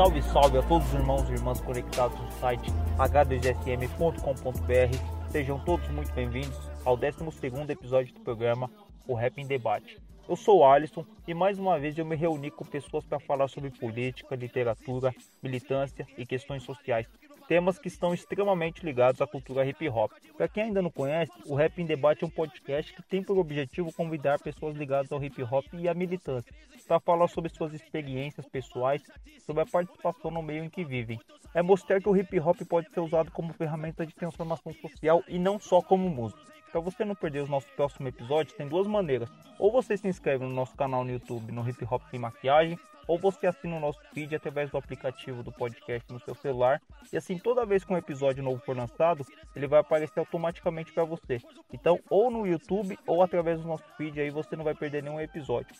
Salve, salve a todos os irmãos e irmãs conectados no site h2sm.com.br. Sejam todos muito bem-vindos ao 12º episódio do programa O Rap em Debate. Eu sou Alisson e mais uma vez eu me reuni com pessoas para falar sobre política, literatura, militância e questões sociais, temas que estão extremamente ligados à cultura hip hop. Para quem ainda não conhece, o Rap em Debate é um podcast que tem por objetivo convidar pessoas ligadas ao hip hop e à militância para falar sobre suas experiências pessoais, sobre a participação no meio em que vivem. É mostrar que o hip hop pode ser usado como ferramenta de transformação social e não só como música. Para você não perder os nossos próximos episódios, tem duas maneiras. Ou você se inscreve no nosso canal no YouTube, no Hip Hop Sem Maquiagem, ou você assina o nosso feed através do aplicativo do podcast no seu celular. E assim, toda vez que um episódio novo for lançado, ele vai aparecer automaticamente para você. Então, ou no YouTube ou através do nosso feed, aí você não vai perder nenhum episódio.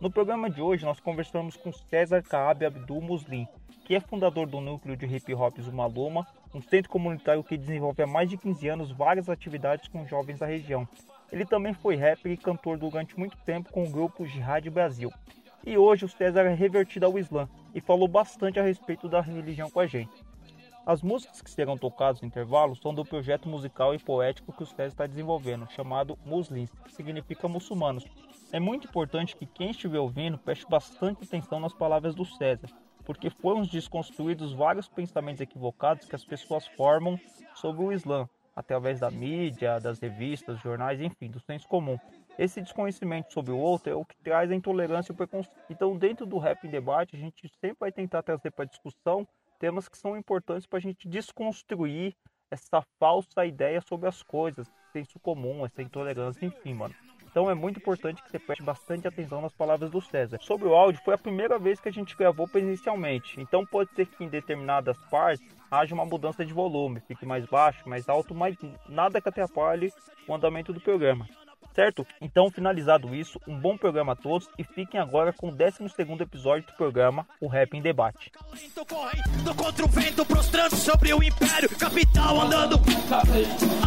No programa de hoje, nós conversamos com César Kaab Abdul Muslim, que é fundador do núcleo de hip hop Zumaluma, um centro comunitário que desenvolve há mais de 15 anos várias atividades com jovens da região. Ele também foi rapper e cantor durante muito tempo com o grupo Jihad Brasil. E hoje o César é revertido ao Islã e falou bastante a respeito da religião com a gente. As músicas que serão tocadas no intervalo são do projeto musical e poético que o César está desenvolvendo, chamado Muslins, que significa muçulmanos. É muito importante que quem estiver ouvindo preste bastante atenção nas palavras do César, porque foram desconstruídos vários pensamentos equivocados que as pessoas formam sobre o Islã, através da mídia, das revistas, jornais, enfim, do senso comum. Esse desconhecimento sobre o outro é o que traz a intolerância e o preconceito. Então, dentro do Rap em Debate, a gente sempre vai tentar trazer para discussão temas que são importantes para a gente desconstruir essa falsa ideia sobre as coisas, senso comum, essa intolerância, enfim, mano. Então é muito importante que você preste bastante atenção nas palavras do César. Sobre o áudio, foi a primeira vez que a gente gravou presencialmente, então pode ser que em determinadas partes haja uma mudança de volume, fique mais baixo, mais alto, mas nada que atrapalhe o andamento do programa. Certo? Então, finalizado isso, um bom programa a todos e fiquem agora com o 12º episódio do programa O Rap em Debate. Contra o vento, prostrando sobre o império, capital andando.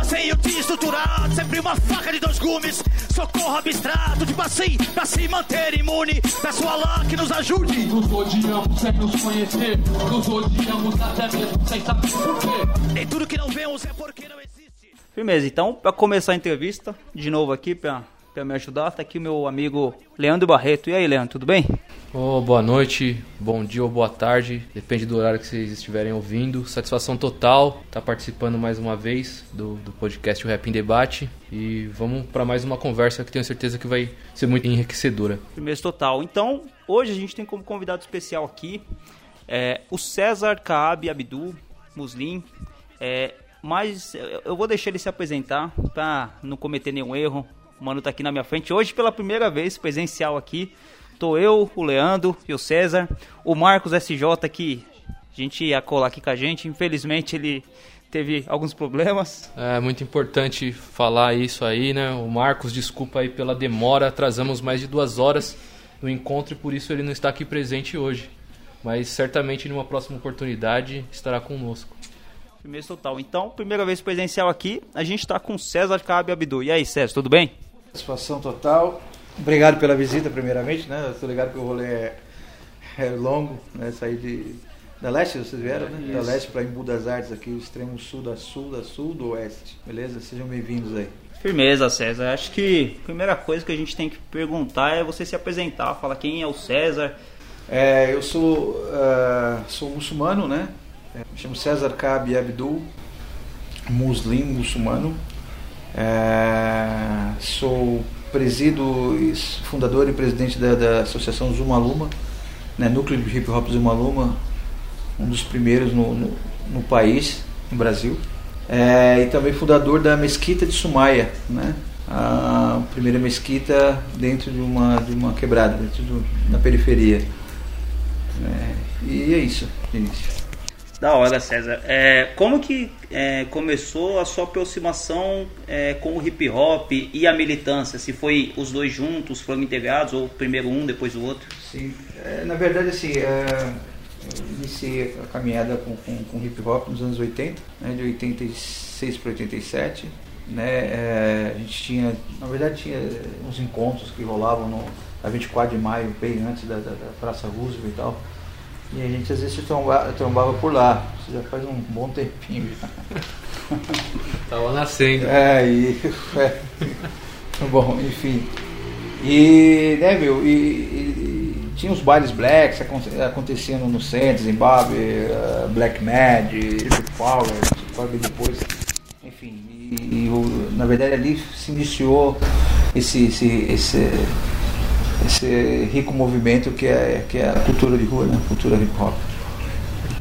Sem o dia estruturado, sempre uma faca de dois gumes. Socorro abstrato, tipo assim, pra se manter imune. Peço Allah que nos ajude. Nos odiamos sem nos conhecer, nos odiamos até mesmo sem saber porquê. Nem tudo que não vemos é porque não. Firmeza, então, para começar a entrevista, de novo aqui, para me ajudar, tá aqui o meu amigo Leandro Barreto. E aí, Leandro, tudo bem? Oh, boa noite, bom dia ou boa tarde, depende do horário que vocês estiverem ouvindo. Satisfação total estar participando mais uma vez do, do podcast O Rap em Debate. E vamos para mais uma conversa que tenho certeza que vai ser muito enriquecedora. Firmeza total. Então, hoje a gente tem como convidado especial aqui é, o César Kaab Abdul Muslim. É, mas eu vou deixar ele se apresentar para não cometer nenhum erro. O mano tá aqui na minha frente hoje pela primeira vez presencial aqui. Tô eu, o Leandro e o César, o Marcos SJ que a gente ia colar aqui com a gente. Infelizmente ele teve alguns problemas. É muito importante falar isso aí, né? O Marcos, desculpa aí pela demora, atrasamos mais de duas horas no encontro e por isso ele não está aqui presente hoje. Mas certamente numa próxima oportunidade estará conosco. Firmeza total. Então, primeira vez presencial aqui, a gente está com César Cabe Abdu. E aí, César, tudo bem? Satisfação total. Obrigado pela visita, primeiramente, né? Tô ligado que o rolê é, é longo, né? Sair de da leste, vocês vieram, né? Da leste para Embu das Artes, aqui, o extremo sul da sul, da sul do oeste. Beleza? Sejam bem-vindos aí. Firmeza, César. Acho que a primeira coisa que a gente tem que perguntar é você se apresentar, falar quem é o César. É, eu sou, uh, sou muçulmano, né? É, me chamo César Kabi Abdul, muslim, muçulmano. É, sou presido, fundador e presidente da, da Associação Zumaluma, né, Núcleo de Hip Hop Zumaluma, um dos primeiros no, no, no país, no Brasil. É, e também fundador da Mesquita de Sumaia, né? Ah, primeira mesquita dentro de uma, de uma quebrada, dentro do, na periferia. É, e é isso, início. Da hora, César. É, como que é, começou a sua aproximação é, com o hip hop e a militância? Se foi os dois juntos, foram integrados, ou primeiro um, depois o outro? Sim, é, na verdade, assim, é, eu iniciei a caminhada com, com, com hip hop nos anos 80, né, de 86 para 87. Né, é, a gente tinha, na verdade, tinha uns encontros que rolavam no, na 24 de maio, bem antes da, da, da Praça Roosevelt e tal. E a gente às vezes se trombava, trombava por lá. Isso já faz um bom tempinho já. Tava nascendo. É, e. É, bom, enfim. E, né, meu, e, e, tinha os bailes blacks acontecendo no centro, Zimbabwe, uh, Black Mad, Power, Power depois. Enfim, e, e, na verdade ali se iniciou esse, esse, esse esse rico movimento que é, que é a cultura de rua, né? cultura hip hop.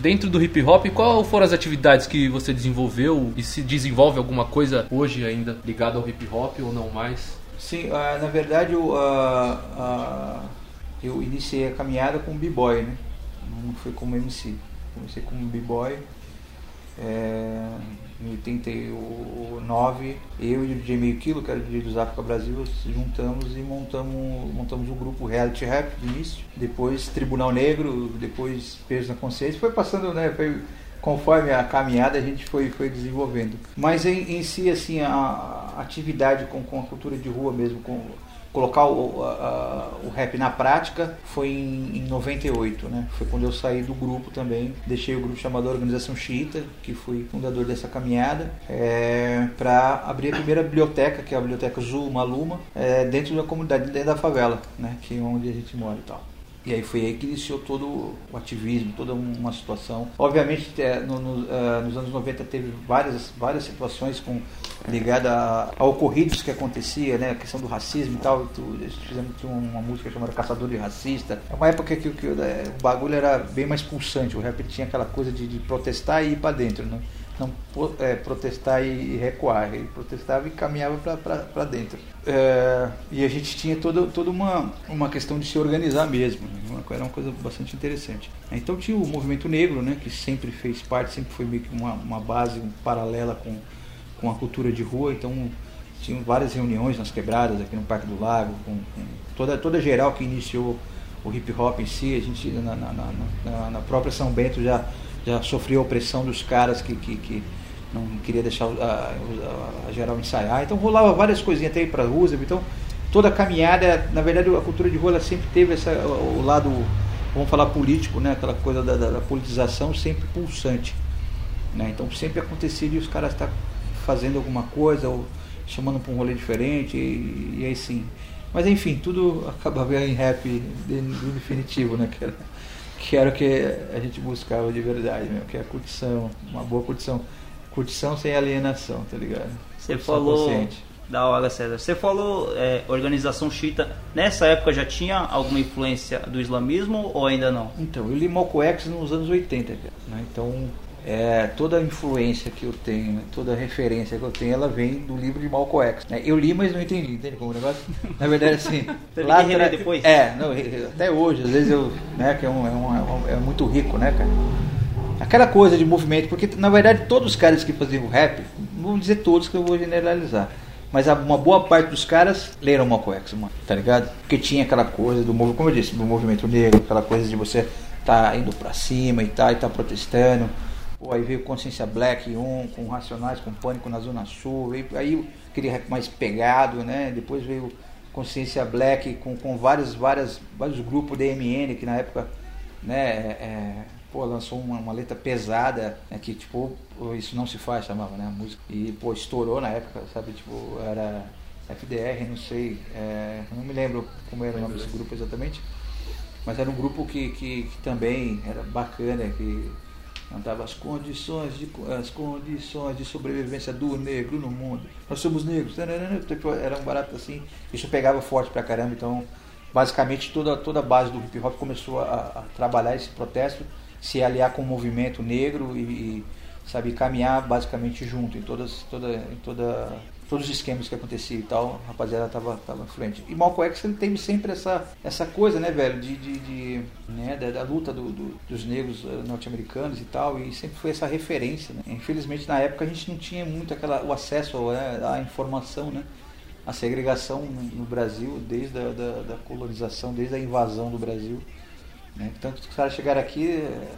Dentro do hip hop, qual foram as atividades que você desenvolveu e se desenvolve alguma coisa hoje ainda ligada ao hip hop ou não mais? Sim, uh, na verdade eu, uh, uh, eu iniciei a caminhada como b-boy, né? não foi como MC. Comecei como b-boy. É, em 89, eu e o DJ Meio Quilo, que era o DJ dos África Brasil, se juntamos e montamos, montamos o grupo Reality Rap de início, depois Tribunal Negro, depois Peso na Consciência, foi passando, né, foi, conforme a caminhada a gente foi, foi desenvolvendo. Mas em, em si, assim, a, a atividade com, com a cultura de rua mesmo, com colocar o, a, o rap na prática foi em, em 98, né? Foi quando eu saí do grupo também, deixei o grupo chamado Organização Xiita, que fui fundador dessa caminhada, é, para abrir a primeira biblioteca, que é a biblioteca Zul Maluma, é, dentro da comunidade, dentro da favela, né? Que é onde a gente mora e tal. E aí foi aí que iniciou todo o ativismo, toda uma situação. Obviamente, é, no, no, uh, nos anos 90 teve várias, várias situações com, ligadas a, a, ocorridos que acontecia, né? A questão do racismo e tal. Tu, fizemos uma música chamada Caçador de Racista. É uma época que, que, que é, o bagulho era bem mais pulsante. O rap tinha aquela coisa de, de protestar e ir para dentro, né? Não é, protestar e recuar, ele protestava e caminhava para dentro. É, e a gente tinha toda, toda uma, uma questão de se organizar mesmo, né? era uma coisa bastante interessante. Então tinha o movimento negro, né, que sempre fez parte, sempre foi meio que uma, uma base paralela com, com a cultura de rua, então tinham várias reuniões nas quebradas aqui no Parque do Lago, com toda, toda geral que iniciou o hip hop em si, a gente na, na, na, na própria São Bento já já sofreu a opressão dos caras que, que, que não queria deixar a, a, a, geral ensaiar. Então rolava várias coisinhas até ir para Roosevelt. Então toda a caminhada, na verdade a cultura de rua ela sempre teve essa, o lado, vamos falar político, né? aquela coisa da, da, da politização sempre pulsante. Né? Então sempre acontecia de os caras estar tá fazendo alguma coisa ou chamando para um rolê diferente e, e aí sim. Mas enfim, tudo acabava em rap de, de definitivo, né? Que era, que era o que a gente buscava de verdade mesmo, que é a curtição, uma boa curtição. Curtição sem alienação, tá ligado? Você falou. Consciente. Da hora, César. Você falou é, organização Chita. Nessa época já tinha alguma influência do islamismo ou ainda não? Então, eu li Malcolm X nos anos 80, né? Então, é, toda a influência que eu tenho, toda a referência que eu tenho, ela vem do livro de Malcolm X. Né? Eu li, mas não entendi, entende como o negócio? Na verdade, assim. lá atrás, depois? É, não, até hoje, às vezes eu. Né, que é, um, é, um, é muito rico, né, cara? Aquela coisa de movimento, porque na verdade todos os caras que faziam rap, não vou dizer todos que eu vou generalizar, mas uma boa parte dos caras leram Malcolm X, mano, tá ligado? Porque tinha aquela coisa do movimento, como eu disse, do movimento negro, aquela coisa de você tá indo pra cima e tal, e tá protestando. Aí veio Consciência Black 1, com Racionais, com Pânico na Zona Sul, veio, aí rap mais pegado, né? Depois veio Consciência Black com, com vários, várias, vários grupos DMN que na época, né, é, é, pô, lançou uma, uma letra pesada, né, que tipo, isso não se faz, chamava, né, a música. E, pô, estourou na época, sabe, tipo, era FDR, não sei, é, não me lembro como era o nome desse grupo exatamente, mas era um grupo que, que, que também era bacana, que cantava as condições de as condições de sobrevivência do negro no mundo. Nós somos negros, era um barato assim. Isso pegava forte pra caramba, então basicamente toda toda a base do hip hop começou a, a trabalhar esse protesto, se aliar com o movimento negro e, e sabe caminhar basicamente junto em todas toda em toda todos os esquemas que aconteciam e tal, a rapaziada tava, tava à frente. E Malcolm X ele teve sempre essa, essa coisa, né, velho, de, de, de né, da, da luta do, do, dos negros eh, norte-americanos e tal, e sempre foi essa referência, né? Infelizmente na época a gente não tinha muito aquela, o acesso né, à informação, né? A segregação no, Brasil, desde a da, da colonização, desde a invasão do Brasil. Né? Tanto que os caras chegaram aqui, eh,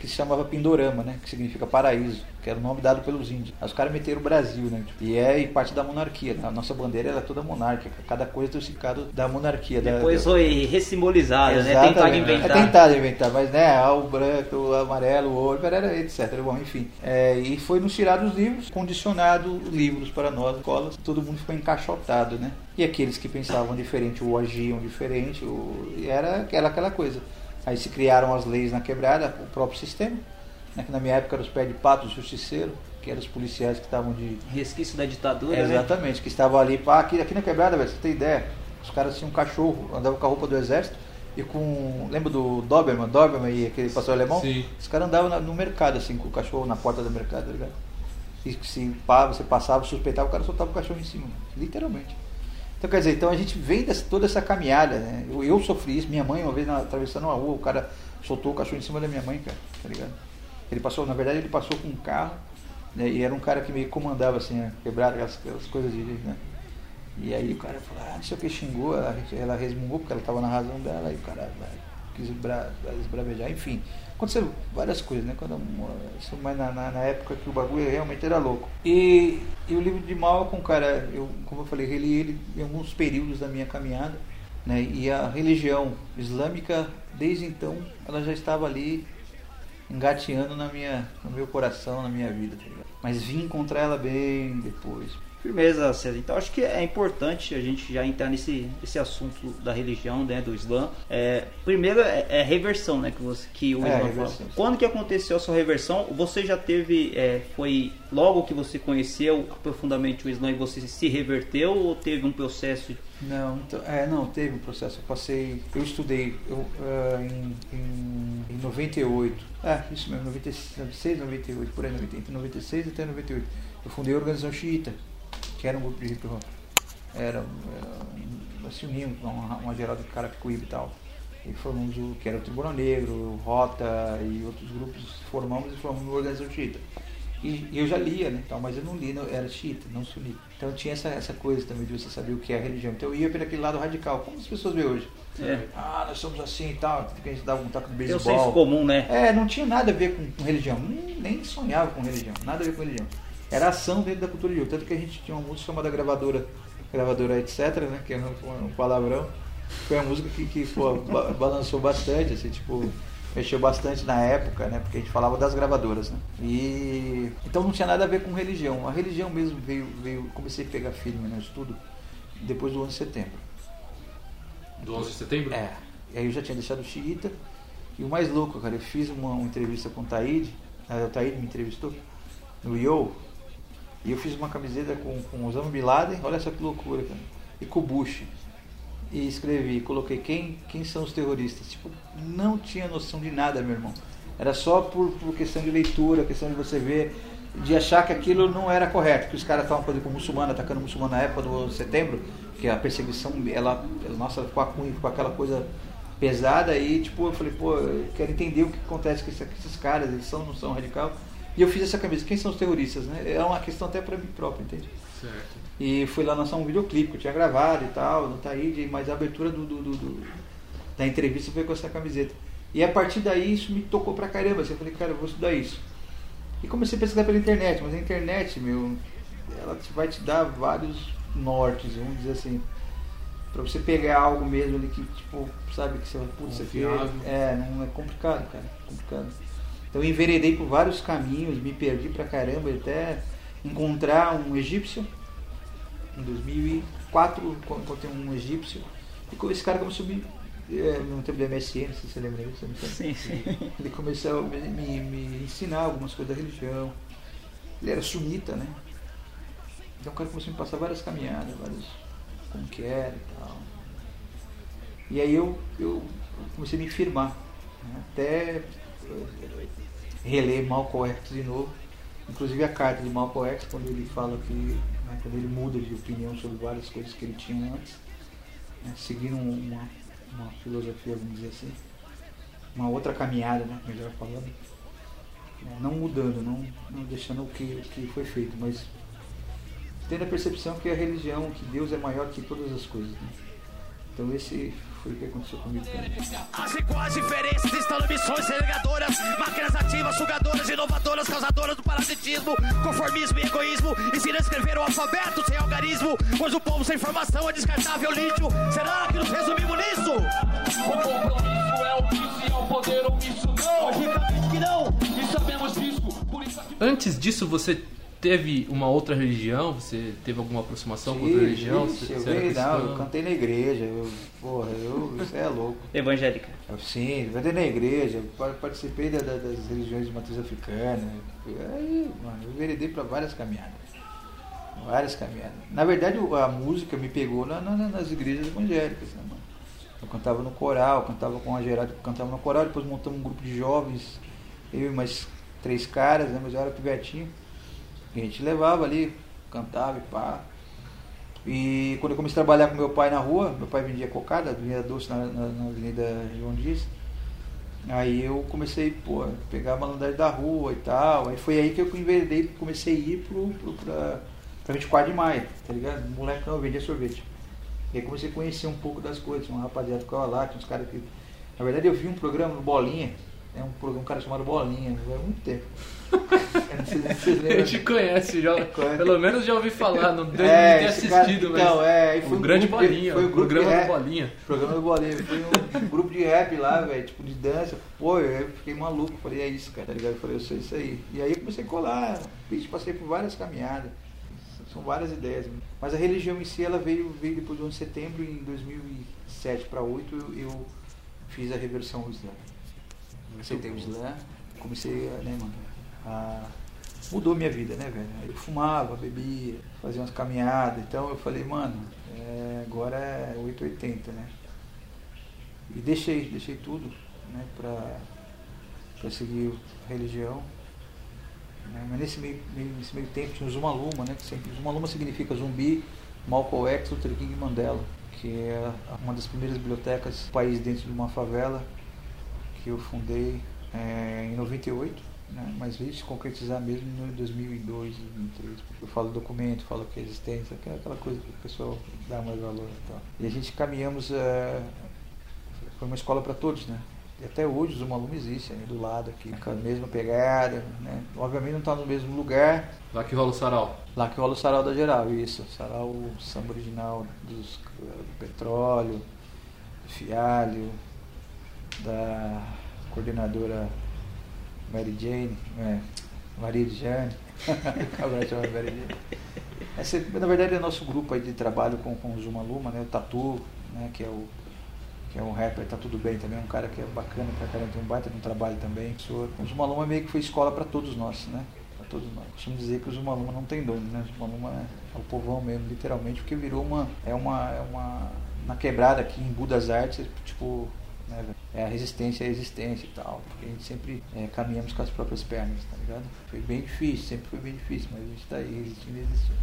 que se chamava Pindorama, né? Que significa paraíso, que era o nome dado pelos índios. Aí os caras meteram o Brasil, né? E é parte da monarquia. Né? A nossa bandeira é toda monárquica. Cada coisa tem o significado da monarquia. Depois da, foi ressimbolizada, né? Tentado inventar. É tentado inventar, mas né, ah, o branco, o amarelo, o ouro, era etc. Bom, enfim. É, e foi nos tirados os livros, condicionado livros para nós, escolas, todo mundo ficou encaixotado, né? E aqueles que pensavam diferente ou agiam diferente, ou, era, era aquela coisa. Aí se criaram as leis na quebrada, o próprio sistema, né, que na minha época eram os pés de pato, os justiceiros, que eram os policiais que estavam de. Resquício da ditadura, é, Exatamente, né? que estavam ali, pá, aqui, aqui na quebrada, velho, você tem ideia? Os caras tinham um cachorro, andavam com a roupa do exército e com. Lembra do Doberman? Doberman e aquele pastor alemão? Sim. Os caras andavam no mercado, assim, com o cachorro na porta do mercado, tá ligado? E se pá, você passava, suspeitava, o cara soltava o cachorro em cima, literalmente. Então, quer dizer, então a gente vem dessa, toda essa caminhada, né? Eu, eu, sofri isso, minha mãe, uma vez na, atravessando uma rua, o cara soltou o cachorro em cima da minha mãe, cara, tá ligado? Ele passou, na verdade, ele passou com um carro, né? E era um cara que meio comandava, assim, né? quebrar aquelas, aquelas coisas de. Né? E aí o cara falou, ah, não sei o que xingou, ela, ela resmungou porque ela estava na razão dela, e o cara vai, quis esbra, esbravejar, enfim. Aconteceu várias coisas, né? Quando, mas na, na, na, época que o bagulho realmente era louco. E, e o livro de Malcolm, cara, eu, como eu falei, reli ele em alguns períodos da minha caminhada, né? E a religião islâmica, desde então, ela já estava ali engateando na minha, no meu coração, na minha vida, tá Mas vim encontrar ela bem depois. Firmeza, César. Então acho que é importante a gente já entrar nesse, nesse assunto da religião, né, do Islã. É, primeiro é, é reversão, né, que, você, que o é, Islã fala. Quando que aconteceu a sua reversão? Você já teve, é, foi logo que você conheceu profundamente o Islã e você se reverteu ou teve um processo? Não, então, é, não, teve um processo. Eu passei, eu estudei eu, uh, em, em, em 98, é, isso mesmo, 96, 98, por aí, 90, entre 96 até 98. Eu fundei a organização xiita que era um grupo de hip hop. Era, era nós se unimos, uma, uma geral de Carapicuíba e tal. E formamos o que era o Tribunal Negro, Rota e outros grupos, formamos e formamos uma organização xiita. E, e, eu já lia, né, tal, mas eu não li, não, era xiita, não sunita. Então tinha essa, essa coisa também de você saber o que é a religião. Então eu ia para aquele lado radical, como as pessoas veem hoje. É. Ah, nós somos assim e tal, que a gente dava um taco de beisebol. O senso comum, né? É, não tinha nada a ver com, com religião, nem, nem sonhava com religião, nada a ver com religião era ação dentro da cultura de Tanto que a gente tinha uma música chamada Gravadora, Gravadora etc, né? Que é um, palavrão. Foi uma música que, que pô, balançou bastante, assim, tipo, mexeu bastante na época, né? Porque a gente falava das gravadoras, né? E então não tinha nada a ver com religião. A religião mesmo veio, veio comecei a pegar firme no estudo depois do 11 de setembro. Do 11 de setembro? É. E aí eu já tinha deixado o xiita. E o mais louco, cara, eu fiz uma, uma entrevista com o Taíde, o Taíde me entrevistou no Yo, e eu fiz uma camiseta com, com Osama Bin Laden, olha só que loucura, cara. E com o Bush. E escrevi, coloquei quem, quem são os terroristas. Tipo, não tinha noção de nada, meu irmão. Era só por, por questão de leitura, questão de você ver, de achar que aquilo não era correto. Que os caras estavam fazendo com muçulmano, atacando muçulmano na época do setembro, que a perseguição, ela, nossa, com, a, com aquela coisa pesada. E tipo, eu falei, pô, eu quero entender o que acontece com esses, com esses caras, eles são não são radical. E eu fiz essa camisa. Quem são os terroristas? Né? É uma questão até para mim próprio, entende? Certo. E fui lá lançar um videoclipe que eu tinha gravado e tal, no Taíde, mas a abertura do, do, do, do, da entrevista foi com essa camiseta. E a partir daí isso me tocou pra caramba. Assim, eu falei, cara, eu vou estudar isso. E comecei a pesquisar pela internet, mas a internet, meu, ela vai te dar vários nortes, vamos dizer assim. Pra você pegar algo mesmo ali que, tipo, sabe, que você vai, putz, isso aqui é, não é complicado, cara. Complicado. Então eu enveredei por vários caminhos, me perdi pra caramba até encontrar um egípcio. Em 2004 encontrei um egípcio e esse cara começou a me é, no tempo do MSN, se você lembra disso. Sim, sim. Ele começou a me, me, ensinar algumas coisas da religião. Ele era sunita, né? Então o cara começou a me passar várias caminhadas, vários como que era e tal. E aí eu, eu comecei a me firmar. Né? Até reler Malcolm X de novo. Inclusive a carta de Malcolm X, quando ele fala que, né, quando ele muda de opinião sobre várias coisas que ele tinha antes, né, seguindo um- uma, uma filosofia, vamos dizer assim, uma outra caminhada, né, melhor falando, né, não mudando, não, não deixando o que, o que foi feito, mas tendo a percepção que a religião, que Deus é maior que todas as coisas. Né? Então esse foi o que aconteceu comigo também. As iguais diferenças instalam missões segregadoras, máquinas ativas, sugadoras, inovadoras, causadoras do parasitismo, conformismo e egoísmo, ensina a escrever o alfabeto sem algarismo, pois o povo sem informação é descartável lixo. Será que nos resumimos nisso? O compromisso é o vício e é o poder omisso não. Logicamente que não. E sabemos disso, por isso aqui... Antes disso, você teve uma outra religião? Você teve alguma aproximação com outra religião? ixi, Você, eu, você veio, não, eu cantei na igreja, eu, porra, eu, isso é louco. Evangélica. Eu, sim, eu cantei na igreja, participei da- da- das religiões de matriz africana. Aí, mano, eu veredei para várias caminhadas. Várias caminhadas. Na verdade, a música me pegou na- na- nas igrejas evangélicas, né, mano? Eu cantava no coral, cantava com a Geraldo, cantava no coral, depois montamos um grupo de jovens, eu e mais três caras, né, mas eu era pivetinho. E a gente levava ali, cantava e pá. E quando eu comecei a trabalhar com meu pai na rua, meu pai vendia cocada, Avenida Doce na, na, na Avenida João Dias. Aí eu comecei, pô, a pegar a malandragem da rua e tal. Aí foi aí que eu enveredei, comecei a ir pro, pro, pra, pra 24 de maio, tá ligado? Moleque não, vendia sorvete. E aí comecei a conhecer um pouco das coisas, um rapaziada que ficava lá, tinha uns caras que. Na verdade eu vi um programa no Bolinha, é um programa, um cara chamado Bolinha, há muito tempo. Sei A gente conhece, já, Conhece. pelo menos já ouvi falar, não deve É, ter esse cara- assistido, mas então, é, foi o um grande grupo de- bolinha, foi um o grupo de programa do rap. bolinha. Programa do Bolinha, foi um, grupo de rap lá, velho, tipo de dança. Pô, eu fiquei maluco, falei, é isso, cara, tá ligado? Eu falei, eu sou isso aí. E aí eu comecei a colar, bicho, passei por várias caminhadas. São várias ideias. Mas a religião em si, ela veio, veio depois do 11 de setembro, em 2007 para 2008, eu, eu fiz a reversão ao Islã. Aceitei o Islã, comecei, a, né, mano, a... Mudou minha vida, né, velho? Eu fumava, bebia, fazia umas caminhadas, então eu falei, mano, é, agora é 880, né? E deixei, deixei tudo, né, pra, pra seguir a religião. né? Mas nesse meio, nesse meio tempo tinha o Zuma Luma, né? Zuma Luma significa zumbi, Malcolm X, Luther King e Mandela, que é uma das primeiras bibliotecas do país dentro de uma favela que eu fundei é, em 98, né? mas veio se concretizar mesmo em 2002, 2003. porque Eu falo documento, falo que é existência, aquela, aquela coisa que o pessoal dá mais valor e tal. E a gente caminhamos, é, foi uma escola para todos, né? E até hoje o Zuma Luma existe, aí do lado aqui, com a mesma pegada, né? Obviamente não está no mesmo lugar, Lá que rola o sarau. Lá que rola o sarau da geral, isso. Sarau, samba original dos, do petróleo, do fialho, da coordenadora Mary Jane, é, Maria Jane. Agora chama Mary Jane. Esse, na verdade é nosso grupo aí de trabalho com, com o Zuma Luma, né? O Tatu, né? que é o que é um rapper, tá tudo bem também, um cara que é bacana pra caramba, tem um baita de um trabalho também. O Zuma Luma meio que foi escola para todos nós, né? Para todos nós. Costumo dizer que o Zuma Luma não tem dono, né? O Zuma Luma é, é o povão mesmo, literalmente, porque virou uma. É uma. É uma na quebrada aqui em Budas Artes, tipo. Né, é a resistência à existência e tal. Porque a gente sempre é, caminhamos com as próprias pernas, tá ligado? Foi bem difícil, sempre foi bem difícil, mas a gente tá aí resistindo e resistindo.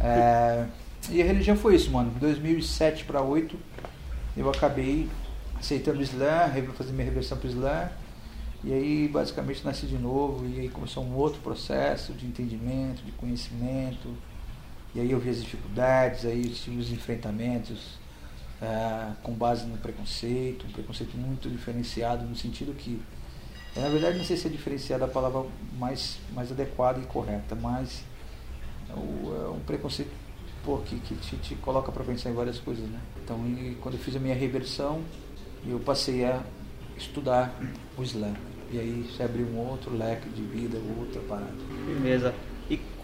É, e a religião foi isso, mano. De 2007 para 2008, eu acabei aceitando o Islã, fazer minha reversão para o Islã. E aí, basicamente, nasci de novo. E aí começou um outro processo de entendimento, de conhecimento. E aí eu vi as dificuldades, aí tive os enfrentamentos ah, com base no preconceito, um preconceito muito diferenciado, no sentido que, eu, na verdade, não sei se é diferenciado a palavra mais, mais adequada e correta, mas é o- é um preconceito pô, que, que te, te coloca para pensar em várias coisas, né? Então, e quando eu fiz a minha reversão, eu passei a estudar o Islã. E aí se abriu um outro leque de vida, outra parada. Beleza.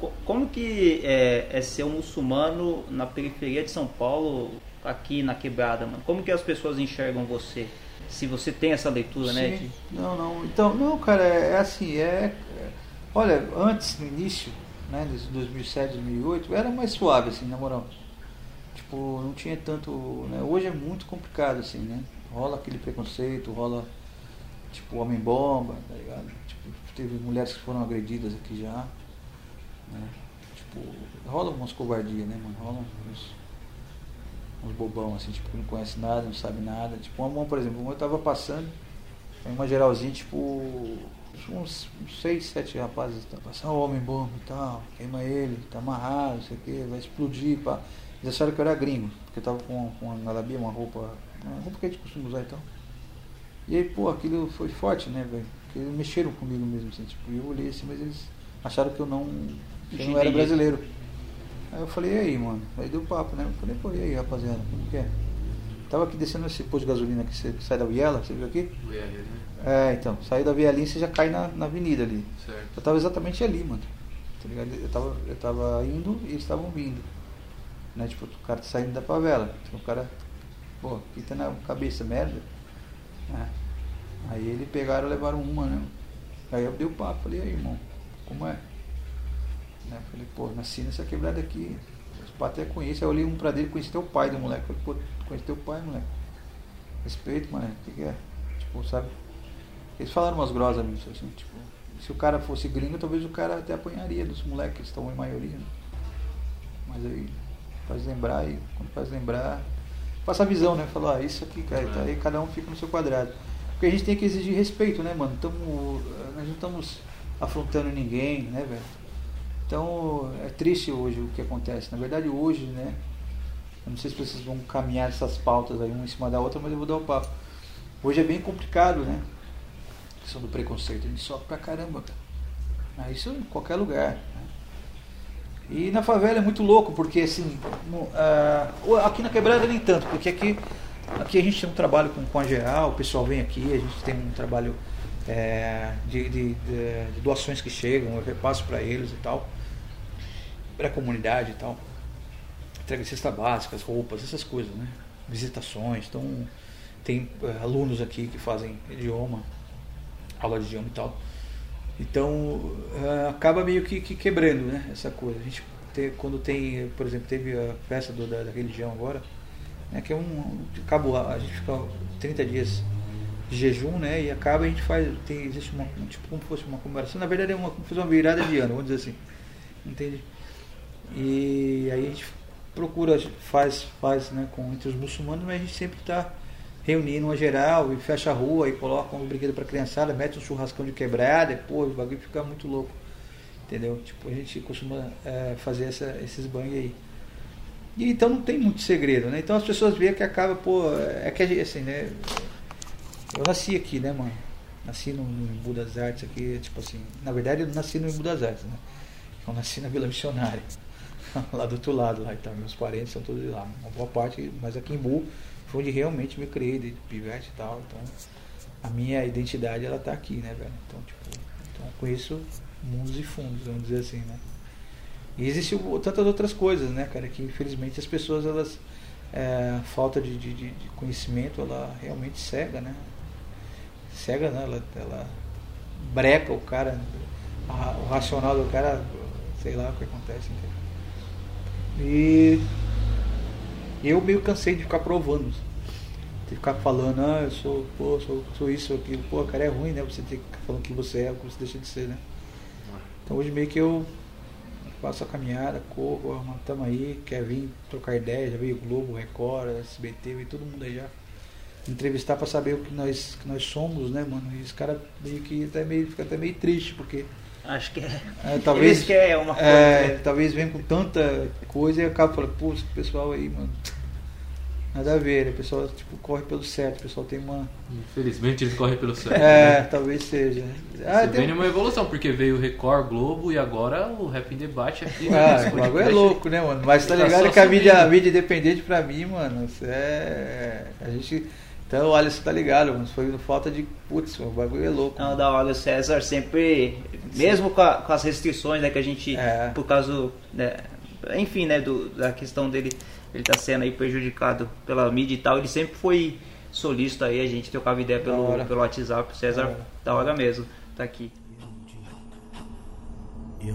Co- como que é, é ser um muçulmano na periferia de São Paulo, aqui na quebrada, mano? Como que as pessoas enxergam você? Se você tem essa leitura, né? Sim. de- Não, não. Então, não, cara, é, é assim, é, é- Olha, antes, no início, né, de 2007, 2008, era mais suave, assim, na moral. Tipo, não tinha tanto. Né, hoje é muito complicado, assim, né? Rola aquele preconceito, rola. tipo homem-bomba, tá ligado? Tipo, teve mulheres que foram agredidas aqui já. Né? Tipo, rola umas covardias, né, mano? Rola uns, uns bobão, assim, tipo, não conhece nada, não sabe nada. Tipo, uma mão, por exemplo, uma eu tava passando, aí uma geralzinha, tipo, uns, uns seis, sete rapazes, tá passando, ó, homem bomba e tal, queima ele, tá amarrado, não sei o que, vai explodir, pá. Eles acharam que eu era gringo, porque eu tava com, com uma galabia, uma roupa, uma roupa que a gente costuma usar e tal. E aí, pô, aquilo foi forte, né, velho? Porque eles mexeram comigo mesmo, assim, tipo, eu olhei assim, mas eles acharam que eu não, que eu não era brasileiro. Aí eu falei, e aí, mano? Aí deu papo, né? Eu falei, pô, e aí, rapaziada, como que é? Tava aqui descendo esse posto de gasolina que, você, que sai da Viela, você viu aqui? É, então, saiu da Vielinha você já cai na, na avenida ali. Certo. Eu tava exatamente ali, mano. Tá ligado? Eu tava, eu tava indo e eles estavam vindo. Né? Tipo, o cara tá saindo da favela. Então, o cara, pô, quita na cabeça, merda. É. Aí eles pegaram e levaram uma, né? Aí eu dei o papo, falei, e aí, irmão, como é? Né? Falei, pô, nasci nessa quebrada aqui. Os pais até conhecem. Aí eu olhei um pra dele, conheci teu pai do moleque. Falei, pô, conheci teu pai, moleque. Respeito, mano. O que, que é? Tipo, sabe? Eles falaram umas grosas nisso, assim, tipo, se o cara fosse gringo, talvez o cara até apanharia dos moleques que estão em maioria. Né? Mas aí faz lembrar e quando faz lembrar, passa a visão, né? Falar, ah, isso aqui, cara, tá aí cada um fica no seu quadrado. Porque a gente tem que exigir respeito, né, mano? Tamo, nós não estamos afrontando ninguém, né, velho? Então é triste hoje o que acontece. Na verdade hoje, né? Eu não sei se vocês vão caminhar essas pautas aí uma em cima da outra, mas eu vou dar o papo. Hoje é bem complicado, né? A questão do preconceito. A gente sofre pra caramba, cara. Isso em qualquer lugar. Né? E na favela é muito louco, porque assim, no, ah, aqui na quebrada nem tanto, porque aqui, aqui a gente tem um trabalho com, com a geral, o pessoal vem aqui, a gente tem um trabalho é, de, de, de- de doações que chegam, eu repasso para eles e tal, para a comunidade e tal. Entrega cesta básica, as roupas, essas coisas, né? Visitações, então tem eh, alunos aqui que fazem idioma, aula de idioma e tal. Então eh, acaba meio que, que quebrando né, essa coisa. A gente tem- quando tem, por exemplo, teve a festa do- da, da religião agora, né, que é um. Acabou, a gente fica 30 dias de jejum, né? E acaba a gente faz. Tem, existe uma. Tipo como se fosse uma comemoração. Na verdade é uma, como se fosse uma virada de ano, vamos dizer assim. Entende? E aí a gente procura, faz, faz né, com, entre os muçulmanos, mas a gente sempre está reunindo uma geral e fecha a rua e coloca um brinquedo para criançada, mete um churrascão de quebrada, e pô, o bagulho fica muito louco. Entendeu? Tipo, a gente costuma é, fazer essa, esses banhos aí. E então não tem muito segredo, né? Então as pessoas veem que acaba, pô, é que assim, né? Eu nasci aqui, né, mano? Nasci no, no Embu das Artes aqui, tipo assim, na verdade eu nasci no Embu das Artes, né? Eu nasci na Vila Missionária, lá do outro lado, lá e tal. Meus parentes são todos de lá, uma boa parte, mas aqui em Embu foi onde realmente me criei, de pivete e tal. Então a minha identidade ela tá aqui, né, velho? Então, tipo, então conheço mundos e fundos, vamos dizer assim, né? E existem tantas outras coisas, né, cara, que infelizmente as pessoas, elas, é, falta de, de, de- conhecimento, ela realmente cega, né? Cega, né? Ela, ela breca o cara, o racional do cara, sei lá o que acontece, entendeu? E eu meio cansei de ficar provando, de ficar falando, ah, eu sou, pô, sou, sou isso, sou aquilo, pô, cara, é ruim, né? Você ter que ficar falando que você é, o que você deixa de ser, né? Então hoje meio que eu faço a caminhada, corro, tamo aí, quer vir trocar ideia, já veio Globo, Record, SBT, veio todo mundo aí já entrevistar pra saber o que nós, que nós somos, né, mano? E os caras meio que até meio, fica até meio triste, porque. Acho que é. é, talvez, Eles querem uma coisa. é, né? talvez venha com tanta coisa e acaba falando, pô, esse pessoal aí, mano. Nada a ver, né? o pessoal tipo, corre pelo certo, o pessoal tem uma. Infelizmente eles correm pelo certo. É, né? talvez seja. Você Ah, vem tem... uma evolução, porque veio o Record, Globo e agora o Rap em Debate aqui. né, Ah, nesse o bagulho é louco, né, mano? Mas tá Tá ligado só que a mídia, a mídia independente pra mim, mano, isso é. A gente. Então o Alisson tá ligado, mano. Foi falta de. Putz, o bagulho é louco. Não, da hora, o César sempre, mesmo com, a- com as restrições né, que a gente, É. por causa, né, enfim, né, do, da questão dele, ele tá sendo aí prejudicado pela mídia e tal, ele sempre foi solícito aí, a gente trocava ideia Da pelo, hora. pelo WhatsApp, o César, Da hora. da hora mesmo, tá aqui. Ya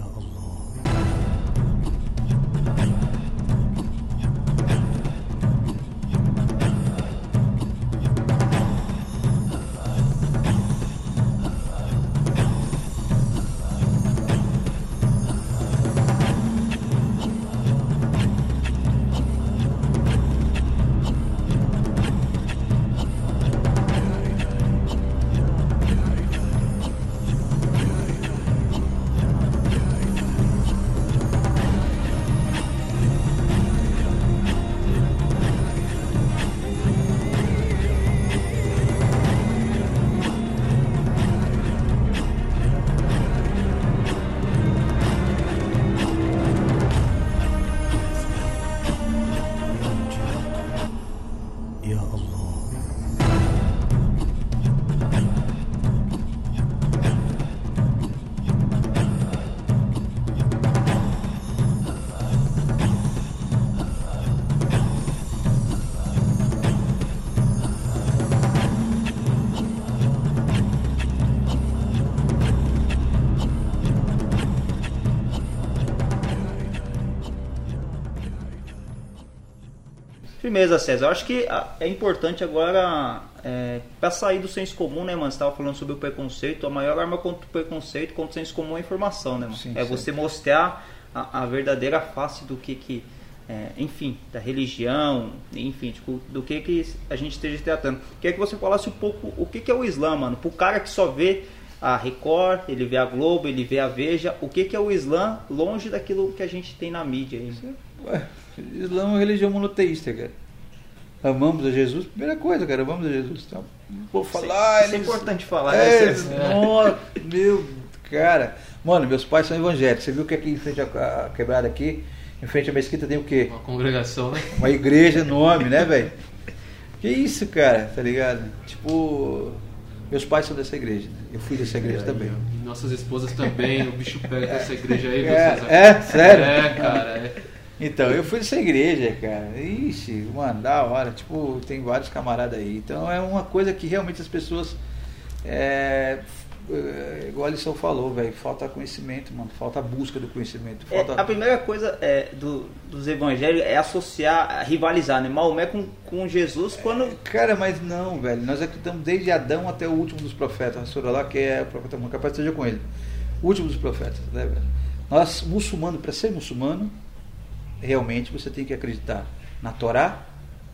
Firmeza, César. Eu acho que ah, é importante agora, é, para sair do senso comum, né, mano? Você estava falando sobre o preconceito. A maior arma contra o preconceito, contra o senso comum é a informação, né, mano? Sim, é sim. você mostrar a, a verdadeira face do que que. é, enfim, da religião, enfim, tipo, do que que a gente esteja tratando. Queria que você falasse um pouco o que que é o Islã, mano. Pro cara que só vê a Record, ele vê a Globo, ele vê a Veja, o que que é o Islã longe daquilo que a gente tem na mídia aí? Ué, Islã é uma religião monoteísta, cara. Amamos a Jesus, primeira coisa, cara, amamos a Jesus. Então, vou falar. Isso é eles- importante falar, É, né, César? nossa, meu, cara. Mano, meus pais são evangélicos. Você viu que aqui em frente à quebrada aqui, em frente à mesquita tem o quê? Uma congregação, né? Uma igreja enorme, né, velho? Que isso, cara, tá ligado? Tipo, meus pais são dessa igreja. né? Eu fui dessa igreja também. E nossas esposas também, o bicho pega dessa igreja aí, viu, É, César? é? Sério? É, cara, é. Então, eu fui dessa igreja, cara. Ixi, mano, da hora. Tipo, tem vários camaradas aí. Então é uma coisa que realmente as pessoas. É, é, igual a lição falou, velho. Falta conhecimento, mano. Falta busca do conhecimento. É, Falta... a primeira coisa é, do- dos evangelhos é associar, rivalizar, né? Maomé com, com Jesus quando. Cara, mas não, velho. Nós acreditamos desde Adão até o último dos profetas. Rasul lá, que é o profeta Muhammad, capaz seja com ele. O último dos profetas, né, velho? Nós, muçulmano, para ser muçulmano, realmente você tem que acreditar na Torá,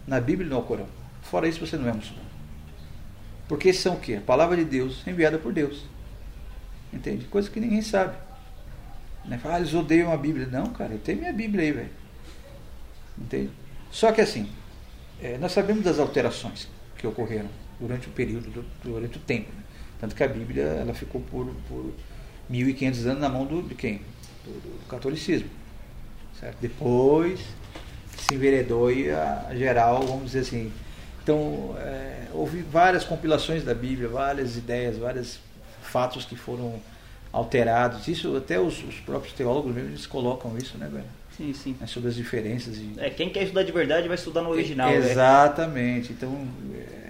na Bíblia e no Alcorão. Fora isso, você não é muçulmano. Porque são o quê? A palavra de Deus enviada por Deus. Entende? Coisa que ninguém sabe. Né? Fala, ah, eles odeiam a Bíblia. Não, cara, eu tenho minha Bíblia aí, velho. Entende? Só que assim, é, nós sabemos das alterações que ocorreram durante o período, do- durante o tempo. né? Tanto que a Bíblia ela ficou por, por 1.500 anos na mão do, de quem? Do, do catolicismo. Certo? Depois se enveredou e a, a geral, vamos dizer assim. Então, é, houve várias compilações da Bíblia, várias ideias, vários fatos que foram alterados. Isso até os, os próprios teólogos mesmo eles colocam isso, né, velho? Sim, sim. Né, sobre as diferenças. E, É, quem quer estudar de verdade vai estudar no original. né? Exatamente. Então,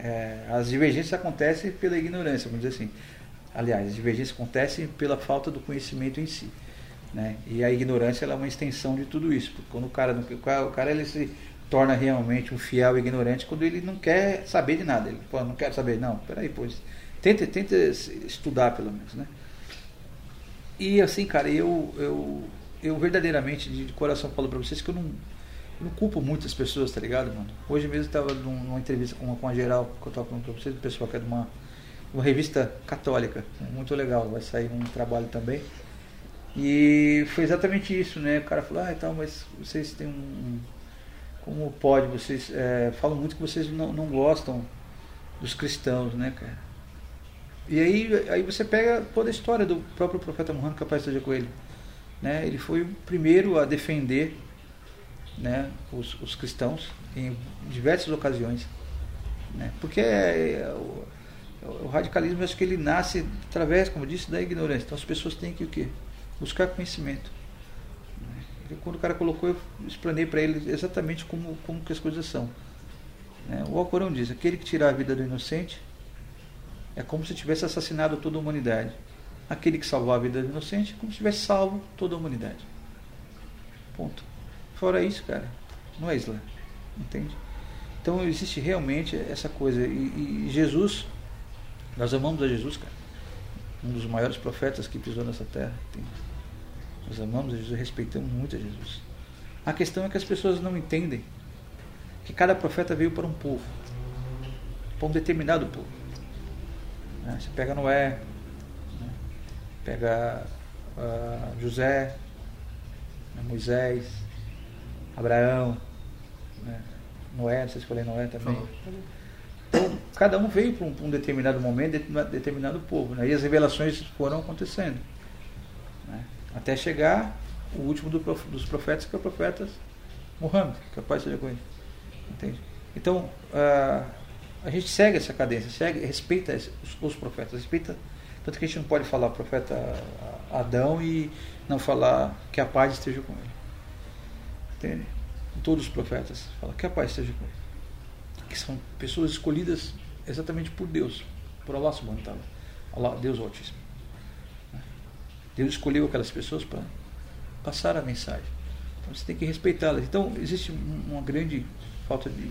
é, as divergências acontecem pela ignorância, vamos dizer assim. Aliás, as divergências acontecem pela falta do conhecimento em si. Né? E a ignorância ela é uma extensão de tudo isso. Porque quando o cara, não- o cara, ele se torna realmente um fiel ignorante quando ele não quer saber de nada. Ele pô, não quer saber, não, peraí, pois. Tenta, tenta estudar pelo menos, né? E assim, cara, eu, eu, eu verdadeiramente, de, coração, falo pra vocês que eu não, eu não culpo muitas pessoas, tá ligado, mano? Hoje mesmo eu tava num- numa entrevista com, com a geral, que eu tava falando pra vocês, o pessoal que é de uma, uma revista católica, muito legal, vai sair um trabalho também. E foi exatamente isso, né? O cara falou, ah, então, mas vocês têm um. Como pode? Vocês é, falam muito que vocês não, não gostam dos cristãos, né, cara? E aí, aí você pega toda a história do próprio profeta Muhammad, capaz seja com ele. Né? Ele foi o primeiro a defender né, os, os cristãos em diversas ocasiões. Né? Porque é, o, o radicalismo, acho que ele nasce através, como eu disse, da ignorância. Então as pessoas têm que o quê? Buscar conhecimento. Né? Quando o cara colocou, eu explanei para ele exatamente como, como que as coisas são. Né? O Alcorão diz, aquele que tirar a vida do inocente é como se tivesse assassinado toda a humanidade. Aquele que salvou a vida do inocente é como se tivesse salvo toda a humanidade. Ponto. Fora isso, cara, não é Islã. Entende? Então existe realmente essa coisa. E, e Jesus, nós amamos a Jesus, cara. Um dos maiores profetas que pisou nessa terra. Tem. Nós amamos a Jesus, respeitamos muito a Jesus. A questão é que as pessoas não entendem que cada profeta veio para um povo, para um determinado povo. Né? Você pega Noé, né? pega ah, José, né? Moisés, Abraão, né? Noé, não sei se falei Noé também. Então, cada um veio para um, um determinado momento, determinado, povo. Né? E as revelações foram acontecendo. né? Até chegar o último do dos profetas, que é o profeta Muhammad, que a paz seja com ele. Entende? Então, ah, a gente segue essa cadência, segue, respeita os, os profetas, respeita. Tanto que a gente não pode falar profeta Adão e não falar que a paz esteja com ele. Entende? Todos os profetas falam que a paz esteja com ele. Que são pessoas escolhidas exatamente por Deus, por Allah subhanahu wa ta'ala. Deus Altíssimo. Deus escolheu aquelas pessoas para passar a mensagem. Então você tem que respeitá-las. Então existe uma grande falta de,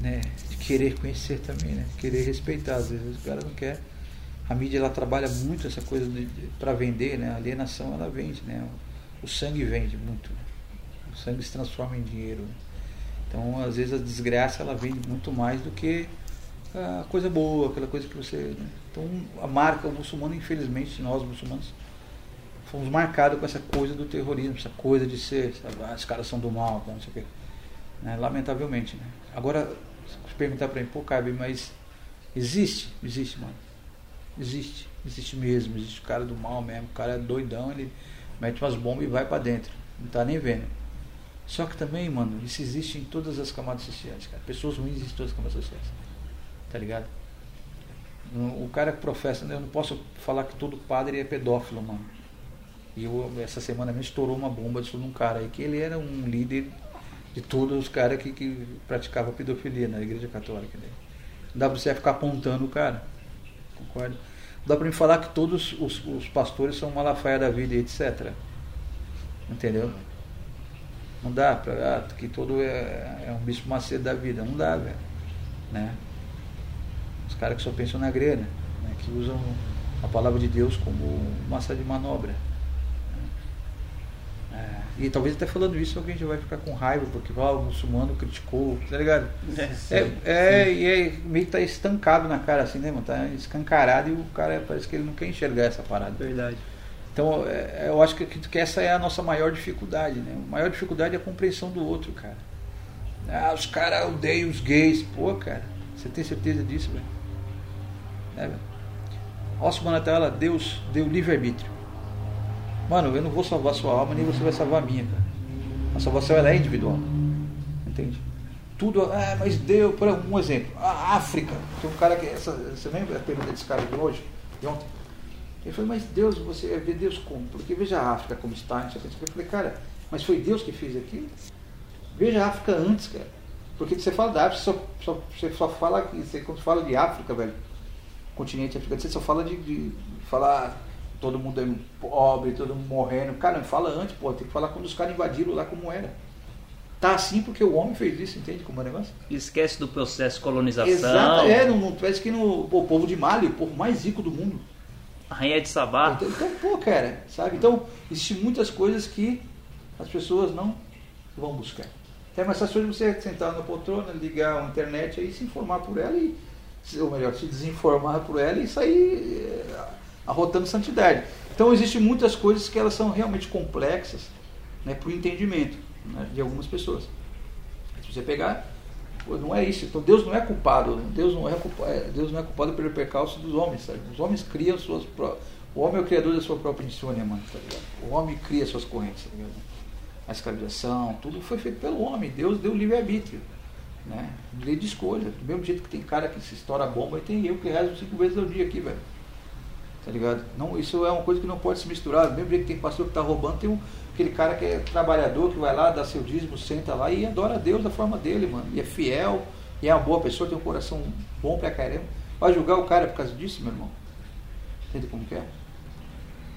né, de querer conhecer também, né? querer respeitar. Às vezes o cara não quer. A mídia ela trabalha muito essa coisa para vender, né? A alienação ela vende, né? O sangue vende muito. O sangue se transforma em dinheiro. Né? Então às vezes a desgraça ela vende muito mais do que a coisa boa, aquela coisa que você. Né? Então a marca, o muçulmano, infelizmente, nós muçulmanos, fomos marcados com essa coisa do terrorismo, essa coisa de ser, sabe, ah, os caras são do mal, não sei o quê. Né? Lamentavelmente. Né? Agora, se perguntar para mim, pô, Cabe, mas existe? Existe, mano. Existe. Existe mesmo. Existe o cara do mal mesmo. O cara é doidão, ele mete umas bombas e vai para dentro. Não tá nem vendo. Só que também, mano, isso existe em todas as camadas sociais, cara. Pessoas ruins existem em todas as camadas sociais. Tá ligado? O cara que professa, né, eu não posso falar que todo padre é pedófilo, mano. E eu, essa semana me estourou uma bomba sobre um cara aí que ele era um líder de todos os caras que, que praticavam pedofilia na igreja católica. Né? Não dá pra você ficar apontando o cara. Concorda? Não dá pra me falar que todos os, os pastores são malafaia da vida, etc. Entendeu? Não dá pra. Ah, que todo é, é um bispo macedo da vida. Não dá, velho. Né? Os caras que só pensam na grana, né? que usam a palavra de Deus como massa de manobra. É, e talvez até falando isso alguém já vai ficar com raiva, porque ah, o muçulmano criticou, tá ligado? É, é, é, e é, meio que tá estancado na cara assim, né, mano? Tá escancarado e o cara parece que ele não quer enxergar essa parada. Verdade. Então é, eu acho que, essa é a nossa maior dificuldade, né? A maior dificuldade é a compreensão do outro, cara. Ah, os caras odeiam os gays. Pô, cara, você tem certeza disso, velho? É, velho. Wa ta'ala, Deus deu livre-arbítrio. Mano, eu não vou salvar sua alma, nem você vai salvar a minha, cara. A salvação ela é individual. Entende? Tudo, ah, mas deu, por um exemplo, a África. Tem um cara que, essa, você lembra a pergunta desse cara de hoje, de ontem? Ele falou, mas Deus, você vê Deus como? Porque veja a África como está. Eu falei, cara, mas foi Deus que fez aquilo? Veja a África antes, cara. Porque você fala da África, só, só, você só fala, você, quando fala de África, velho, continente africano, você só fala de, de falar todo mundo é pobre, todo mundo morrendo. Cara, fala antes, pô, tem que falar quando os caras invadiram lá como era. Tá assim porque o homem fez isso, entende como é o negócio? Esquece do processo de colonização. Exato, é, não, parece que no o povo de Mali, o povo mais rico do mundo. Rainha de Sabá. Então, então, pô, cara, sabe? Então, existem muitas coisas que as pessoas não vão buscar. É mais fácil você sentar na poltrona, ligar a internet aí, se informar por ela e, ou melhor, se desinformar por ela e sair eh, arrotando santidade. Então existem muitas coisas que elas são realmente complexas né, para o entendimento né, de algumas pessoas. Se você pegar, não é isso. Então Deus não é culpado. Deus não é culpado, Deus não é culpado pelo percalço dos homens. Sabe? Os homens criam suas próprias. O homem é o criador da sua própria insônia, mano. Tá o homem cria suas correntes. Tá a escravização, tudo foi feito pelo homem. Deus deu livre-arbítrio. Né? Lei de escolha. Do mesmo jeito que tem cara que se estoura a bomba, e tem eu que rezo cinco vezes ao dia aqui, velho. Tá ligado? Não, isso é uma coisa que não pode se misturar. Do mesmo jeito que tem pastor que está roubando, tem um, aquele cara que é trabalhador, que vai lá, dá seu dízimo, senta lá e adora a Deus da forma dele, mano. E é fiel, e é uma boa pessoa, tem um coração bom pra caramba. Vai julgar o cara por causa disso, meu irmão? Entende como que é?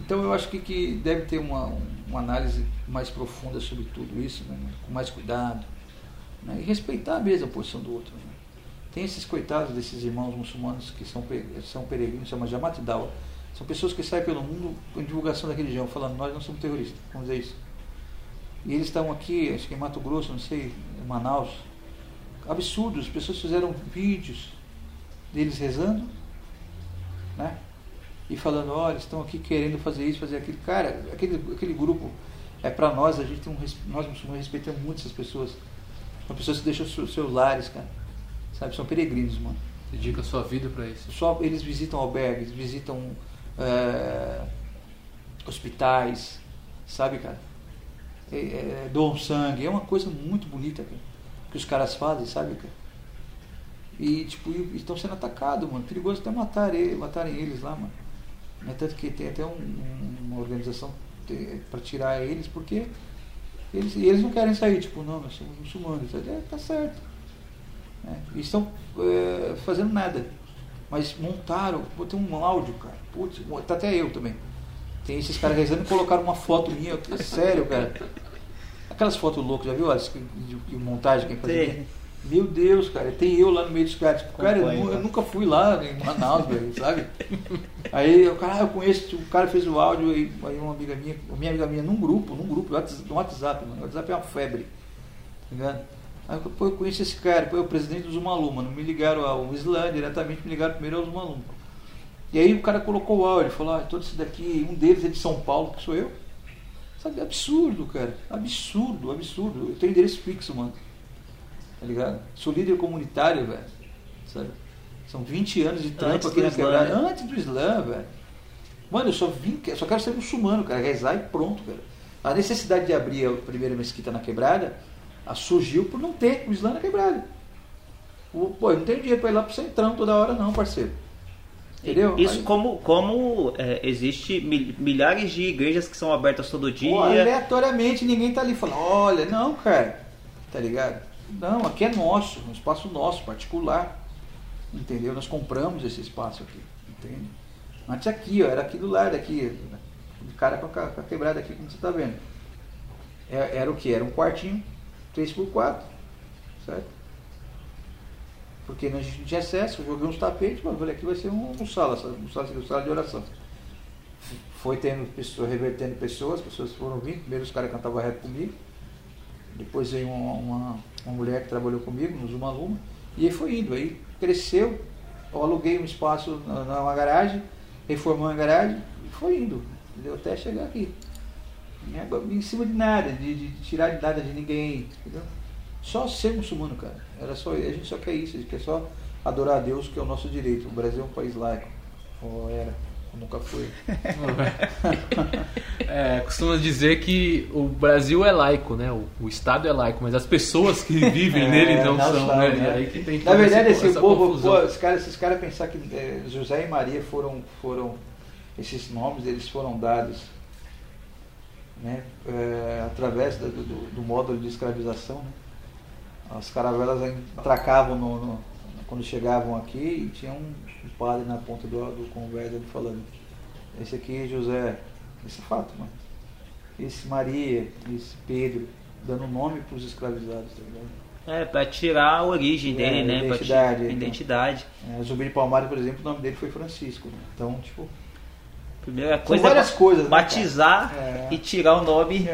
Então eu acho que, que deve ter uma, uma análise mais profunda sobre tudo isso, né? com mais cuidado. Né? E respeitar mesmo a posição do outro. Né? Tem esses coitados desses irmãos muçulmanos que são, são peregrinos, chama Jamat Dawa são pessoas que saem pelo mundo com divulgação da religião, falando, nós não somos terroristas, vamos dizer isso. E eles estão aqui, acho que em Mato Grosso, não sei, em Manaus. Absurdos, as pessoas fizeram vídeos deles rezando, né? E falando, olha, estão aqui querendo fazer isso, fazer aquilo. Cara, aquele, aquele grupo é para nós, a gente tem um, nós muçulmanos respeitamos muito essas pessoas. São pessoas que deixam seus, seus lares, cara. Sabe, são peregrinos, mano. Dedica sua vida para isso. Só eles visitam albergues, visitam é, hospitais, sabe, cara? É, é, doam sangue, é uma coisa muito bonita, cara. que os caras fazem, sabe, cara? E, tipo, estão sendo atacados, mano. Perigoso até matar ele, matarem eles lá, mano. É tanto que tem até um- um- uma organização para tirar eles, porque eles, eles não querem sair, tipo, não, nós somos muçulmanos. É, tá certo. É, e estão é, fazendo nada. Mas montaram, pô, tem um áudio, cara. Putz, tá até eu também. Tem esses caras rezando e colocaram uma foto minha. É sério, cara. Aquelas fotos loucas, já viu? As que- de, de montagem que fazia? Meu Deus, cara, tem eu lá no meio dos caras. Tipo, cara, eu, eu né? nunca fui lá em Manaus, velho, sabe? Aí o cara, ah, eu conheço, o cara fez o áudio, aí, aí uma amiga minha, uma minha amiga minha, num grupo, num grupo, no WhatsApp, mano. O WhatsApp é uma febre. Tá ligado? Aí eu, pô, eu conheço esse cara, pô, é o presidente do Zumalu, mano. Me ligaram ao Islã, diretamente me ligaram primeiro ao Zumalu. E aí o cara colocou o áudio, falou, ah, todo esse daqui, um deles é de São Paulo, que sou eu. Sabe, absurdo, cara. Absurdo, absurdo. Eu tenho endereço fixo, mano. Tá ligado? Sou líder comunitário, velho. Sabe? São 20 anos de trampo aqui na quebrada. né? Antes do Islã, velho. Mano, eu só vim, eu só quero ser muçulmano, cara. Rezar e pronto, cara. A necessidade de abrir a primeira mesquita na quebrada surgiu por não ter o Islã na quebrada. O, pô, eu não tenho dinheiro pra ir lá pro centrão toda hora, não, parceiro. Entendeu? Isso Aí- como, como é, existe mil- milhares de igrejas que são abertas todo dia. Pô, aleatoriamente ninguém tá ali falando, olha, não, cara, tá ligado? Não, aqui é nosso, um espaço nosso, particular. Entendeu? Nós compramos esse espaço aqui, entende? Antes aqui, ó, era aqui do lado, aqui, o cara com a, quebrada aqui, como você tá vendo. É- Era o que? Era um quartinho, 3x4, certo? Porque a gente tinha acesso, eu joguei uns tapetes, mas olha, aqui vai ser um, um sala, um sala, um sala de oração foi tendo pessoas, revertendo pessoas, as pessoas foram vindo, primeiro os caras cantavam rap comigo, depois veio uma, uma, uma mulher que trabalhou comigo no Zuma Luma, e aí foi indo, aí cresceu, eu aluguei um espaço na, numa garagem, reformou a garagem e foi indo, entendeu? Até chegar aqui. Em água- Em cima de nada, de, de tirar de nada de ninguém, entendeu? Só ser muçulmano, cara. Era só, a gente só quer isso, a gente quer só adorar a Deus, que é o nosso direito. O Brasil é um país laico. Ou era, ou nunca foi. É, costuma dizer que o Brasil é laico, né? O, o Estado é laico, mas as pessoas que vivem nele É, não, são, né? né? Aí que tem Na verdade, esse essa povo, pô, esses caras, caras pensar que é, José e Maria foram, foram, esses nomes eles foram dados né, é, através do, do, do módulo de escravização. Né? As caravelas atracavam no, no- quando chegavam aqui e tinha um, padre na ponta do, do conversa ali falando, esse aqui José, esse é fato, mano. Esse Maria, esse Pedro, dando nome para os escravizados, tá ligado? É, pra tirar a origem É, dele, né? Pra identidade, tirar né? identidade. É, Zumbi de Palmares, por exemplo, o nome dele foi Francisco. Né? Então, tipo. Primeira São coisa várias é coisas. né, batizar cara? É. e tirar o nome.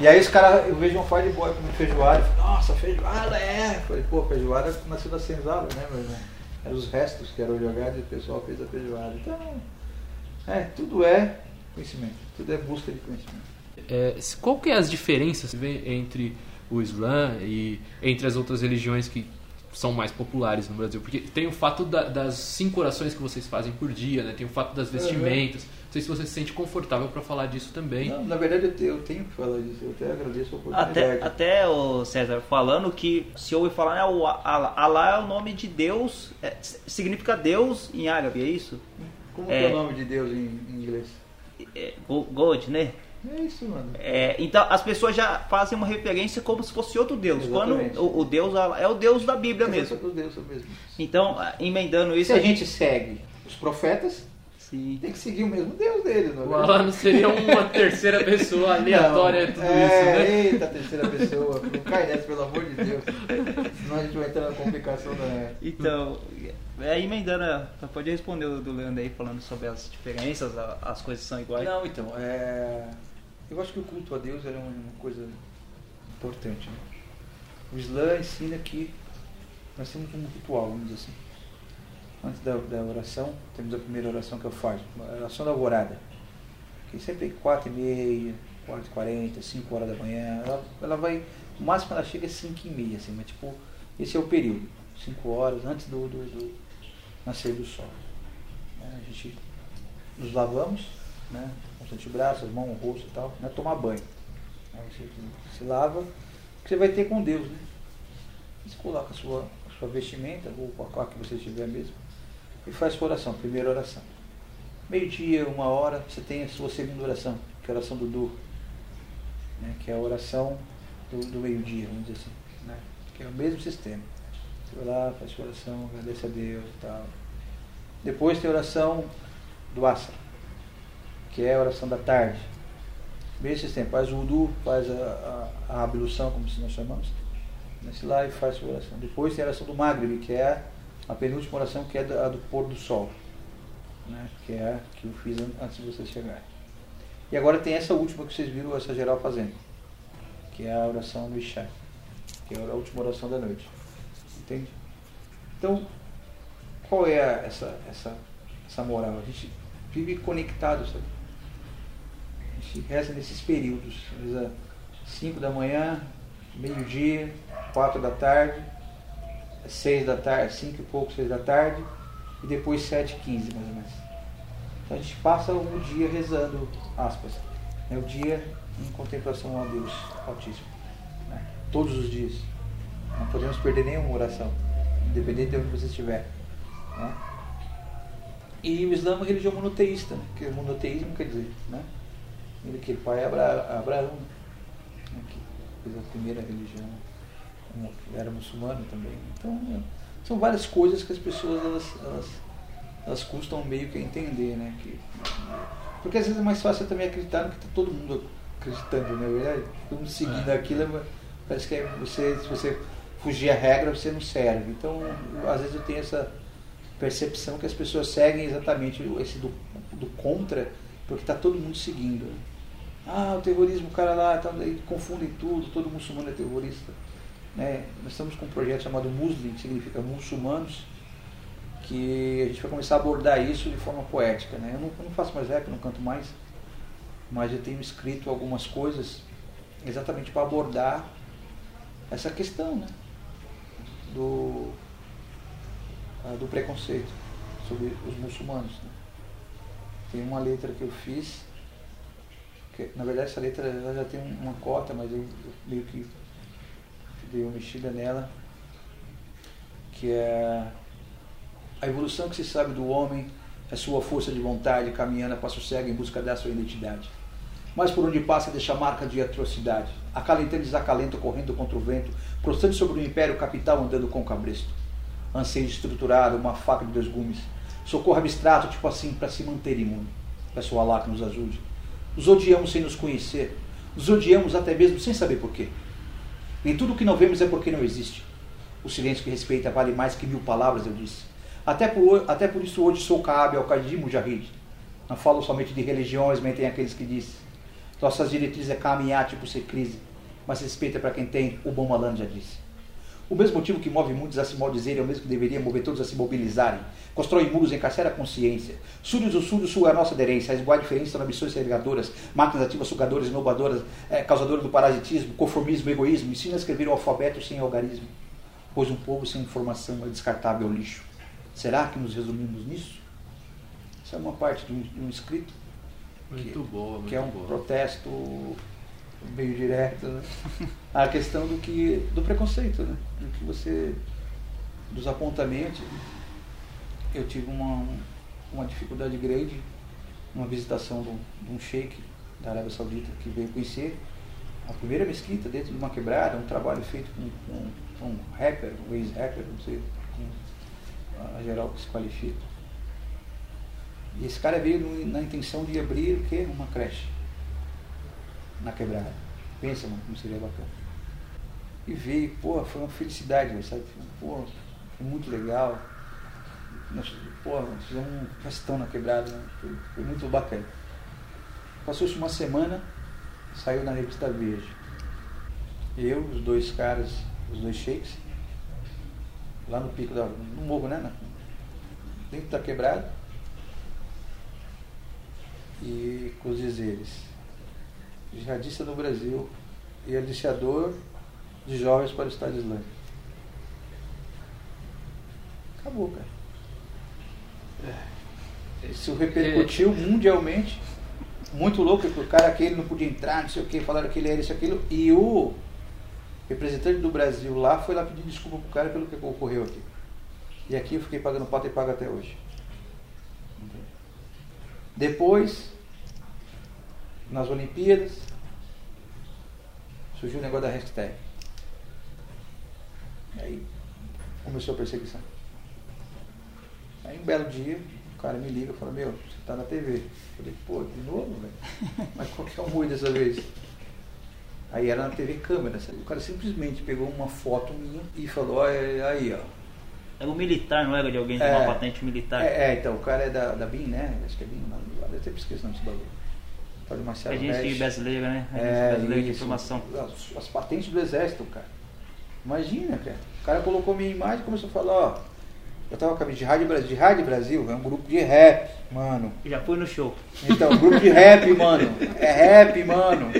E aí os caras, eu vejo um pai de boy comendo feijoada falo, nossa, feijoada é. Eu Falei, pô, feijoada nasceu da senzala, né, meu irmão? Eram os restos que eram jogados e o pessoal fez a feijoada. Então, é, tudo é conhecimento, tudo é busca de conhecimento. É, qual que é as diferenças que vem entre o Islã e entre as outras religiões que são mais populares no Brasil? Porque tem o fato da- das cinco orações que vocês fazem por dia, né? Tem o fato das vestimentas. Não sei se você se sente confortável para falar disso também. Não, na verdade, eu, te- eu tenho que falar disso, eu até agradeço a oportunidade. Até, até o César falando que se ouvir falar, né, o Alá é o nome de Deus, é, significa Deus em árabe, é isso? Como que é o nome de Deus em, em inglês? É, Go- God, né? É isso, mano. É, então as pessoas já fazem uma referência como se fosse outro Deus. Exatamente. Quando o, o Deus é o Deus da Bíblia mesmo. O Deus mesmo. Então, ah, emendando isso. Se a gente segue os profetas, Sim. tem que seguir o mesmo Deus deles, não é O não seria uma terceira pessoa aleatória Não, tudo é, isso, né? Eita, terceira pessoa. Não cai nessa, pelo amor de Deus. Senão a gente vai entrar na complicação da. Então, é, emendando, ah, pode responder o do Leandro aí falando sobre as diferenças, as coisas são iguais. Não, então, é... eu acho que o culto a Deus é uma coisa importante. né? O Islã ensina que nós temos um ritual, vamos dizer assim. Antes da, da oração, temos a primeira oração que eu faço, a oração da alvorada. Que sempre é 4 e meia, 4 e 40, 5 horas da manhã. Ela, ela vai, o máximo ela chega é 5 e meia, assim, mas tipo, esse é o período. 5 horas antes do, do, do nascer do sol. Né? A gente nos lavamos, né? Com os antebraços, as mãos, o rosto e tal, né? tomar banho. Aí você se lava, que você vai ter com Deus, né? Você coloca a sua, a sua vestimenta, ou com a qual que você estiver mesmo, e faz sua oração, primeira oração. Meio-dia, uma hora, você tem a sua segunda oração, que é a oração do Du, né, que é a oração do, do meio-dia, vamos dizer assim, né, que é o mesmo sistema. Você vai lá, faz sua oração, agradece a Deus e tal. Depois tem a oração do Asa, que é a oração da tarde. Mesmo sistema, faz o Udu, faz a, a, a ablução, como nós chamamos, nesse lá e faz sua oração. Depois tem a oração do Maghrib, que é a penúltima oração, que é a do pôr do sol, né? que é a que eu fiz antes de vocês chegarem. E agora tem essa última que vocês viram essa geral fazendo, que é a oração do Isha, que é a última oração da noite. Entende? Então, qual é a, essa, essa, essa moral? A gente vive conectado, sabe? A gente reza nesses períodos. Reza 5 da manhã, meio-dia, 4 da tarde, 6 da tarde, 5 e pouco, 6 da tarde, e depois 7 e 15 mais ou menos. Então a gente passa o dia rezando, aspas, né? o dia em contemplação ao Deus Altíssimo. Né? Todos os dias. Não podemos perder nenhuma oração, independente de onde você estiver. Né? E o Islã é uma religião monoteísta, né? que monoteísmo quer dizer, né? Ele que pai é Abra, Abraão, né? que fez a primeira religião, era muçulmano também. Então, né? são várias coisas que as pessoas elas, elas, elas custam meio que a entender, né? Que, porque às vezes é mais fácil também acreditar no que está todo mundo acreditando, né? Verdade? Todo mundo seguindo É. aquilo, parece que é você, se você fugir a regra, você não serve. Então, eu- às vezes eu tenho essa percepção que as pessoas seguem exatamente esse do, do contra, porque está todo mundo seguindo. Ah, o terrorismo, o cara lá, tá, confundem tudo, todo muçulmano é terrorista. Né? Nós estamos com um projeto chamado Muslim, que significa muçulmanos, que a gente vai começar a abordar isso de forma poética. Né? Eu, não, eu não faço mais rap, não canto mais, mas eu tenho escrito algumas coisas exatamente para abordar essa questão né? do, ah, do preconceito sobre os muçulmanos. né? Tem uma letra que eu fiz, na verdade essa letra ela já tem uma cota, mas eu, eu meio que dei uma mexida nela, que é a evolução que se sabe do homem é sua força de vontade caminhando a passo cego em busca da sua identidade. Mas por onde passa deixa marca de atrocidade, acalentando e desalento correndo contra o vento, prostrando sobre o império capital andando com cabresto. Anseio estruturado, uma faca de dois gumes, socorro abstrato, tipo assim, para se manter imune. Peço ao Allah que nos ajude. Os odiamos sem nos conhecer, os odiamos até mesmo sem saber porquê. Nem tudo que não vemos é porque não existe. O silêncio que respeita vale mais que mil palavras, eu disse. Até por, até por isso hoje sou Kaabe al-Qadim Mujahid. Não falo somente de religiões, mentem aqueles que dizem. Nossas diretrizes é caminhar tipo ser crise, mas respeita para quem tem, o bom malandro já disse. O mesmo motivo que move muitos a se maldizerem é o mesmo que deveria mover todos a se mobilizarem. Constrói muros, encarcera a consciência. Súdios do súdio sua é a nossa aderência. As iguais diferenças são ambições segregadoras, máquinas ativas, sugadoras, inovadoras, é, causadoras do parasitismo, conformismo, egoísmo. Ensina a escrever o alfabeto sem algarismo. Pois um povo sem informação é descartável lixo. Será que nos resumimos nisso? Isso é uma parte de um, de um escrito Muito boa, muito que é um boa. protesto meio direto né? a questão do que do preconceito né? do que você dos apontamentos eu tive uma uma dificuldade grande numa visitação de um, de um sheik da Arábia Saudita que veio conhecer a primeira mesquita dentro de uma quebrada um trabalho feito com, com, com um rapper um ex-rapper não sei como a geral que se qualifica e esse cara veio na intenção de abrir o quê? Uma creche na quebrada. Pensa, mano, como seria bacana. E veio, pô, foi uma felicidade, sabe? Pô, foi muito legal. Nós, pô, nós fizemos um festão na quebrada, né? foi, foi muito bacana. Passou-se uma semana, saiu na revista Veja. Eu, os dois caras, os dois sheiks, lá no pico da. no morro, né? na- Dentro da quebrada e com os dizeres. Jihadista no Brasil e aliciador de jovens para o Estado Islâmico. Acabou, cara. Isso repercutiu mundialmente. Muito louco, porque o cara aquele não podia entrar, não sei o que, falaram que ele era isso, aquilo. E o representante do Brasil lá foi lá pedir desculpa pro cara pelo que ocorreu aqui. E aqui eu fiquei pagando pato e pago até hoje. Depois, nas Olimpíadas, surgiu o negócio da hashtag. Aí começou a perseguição. Aí um belo dia, o cara me liga e fala, meu, você tá na TV. Eu falei, pô, de novo, velho? Mas qual que é o ruim dessa vez? Aí era na TV câmera, sabe? O cara simplesmente pegou uma foto minha e falou, olha aí, ó. Era um militar, não era de alguém de É. uma patente militar? É, é, então, o cara é da, da BIM, né? Acho que é BIM, não, eu sempre esqueço o nome desse bagulho. Fábio Marcelo Agência Resch. brasileira, né? Agência É, brasileira de informação. As, as patentes do exército, cara. Imagina, cara. O cara colocou minha imagem e começou a falar, ó. Eu tava com a de Rádio Brasil. De Rádio Brasil é um grupo de rap, mano. Já fui no show. Então, grupo de rap, mano. É rap, mano.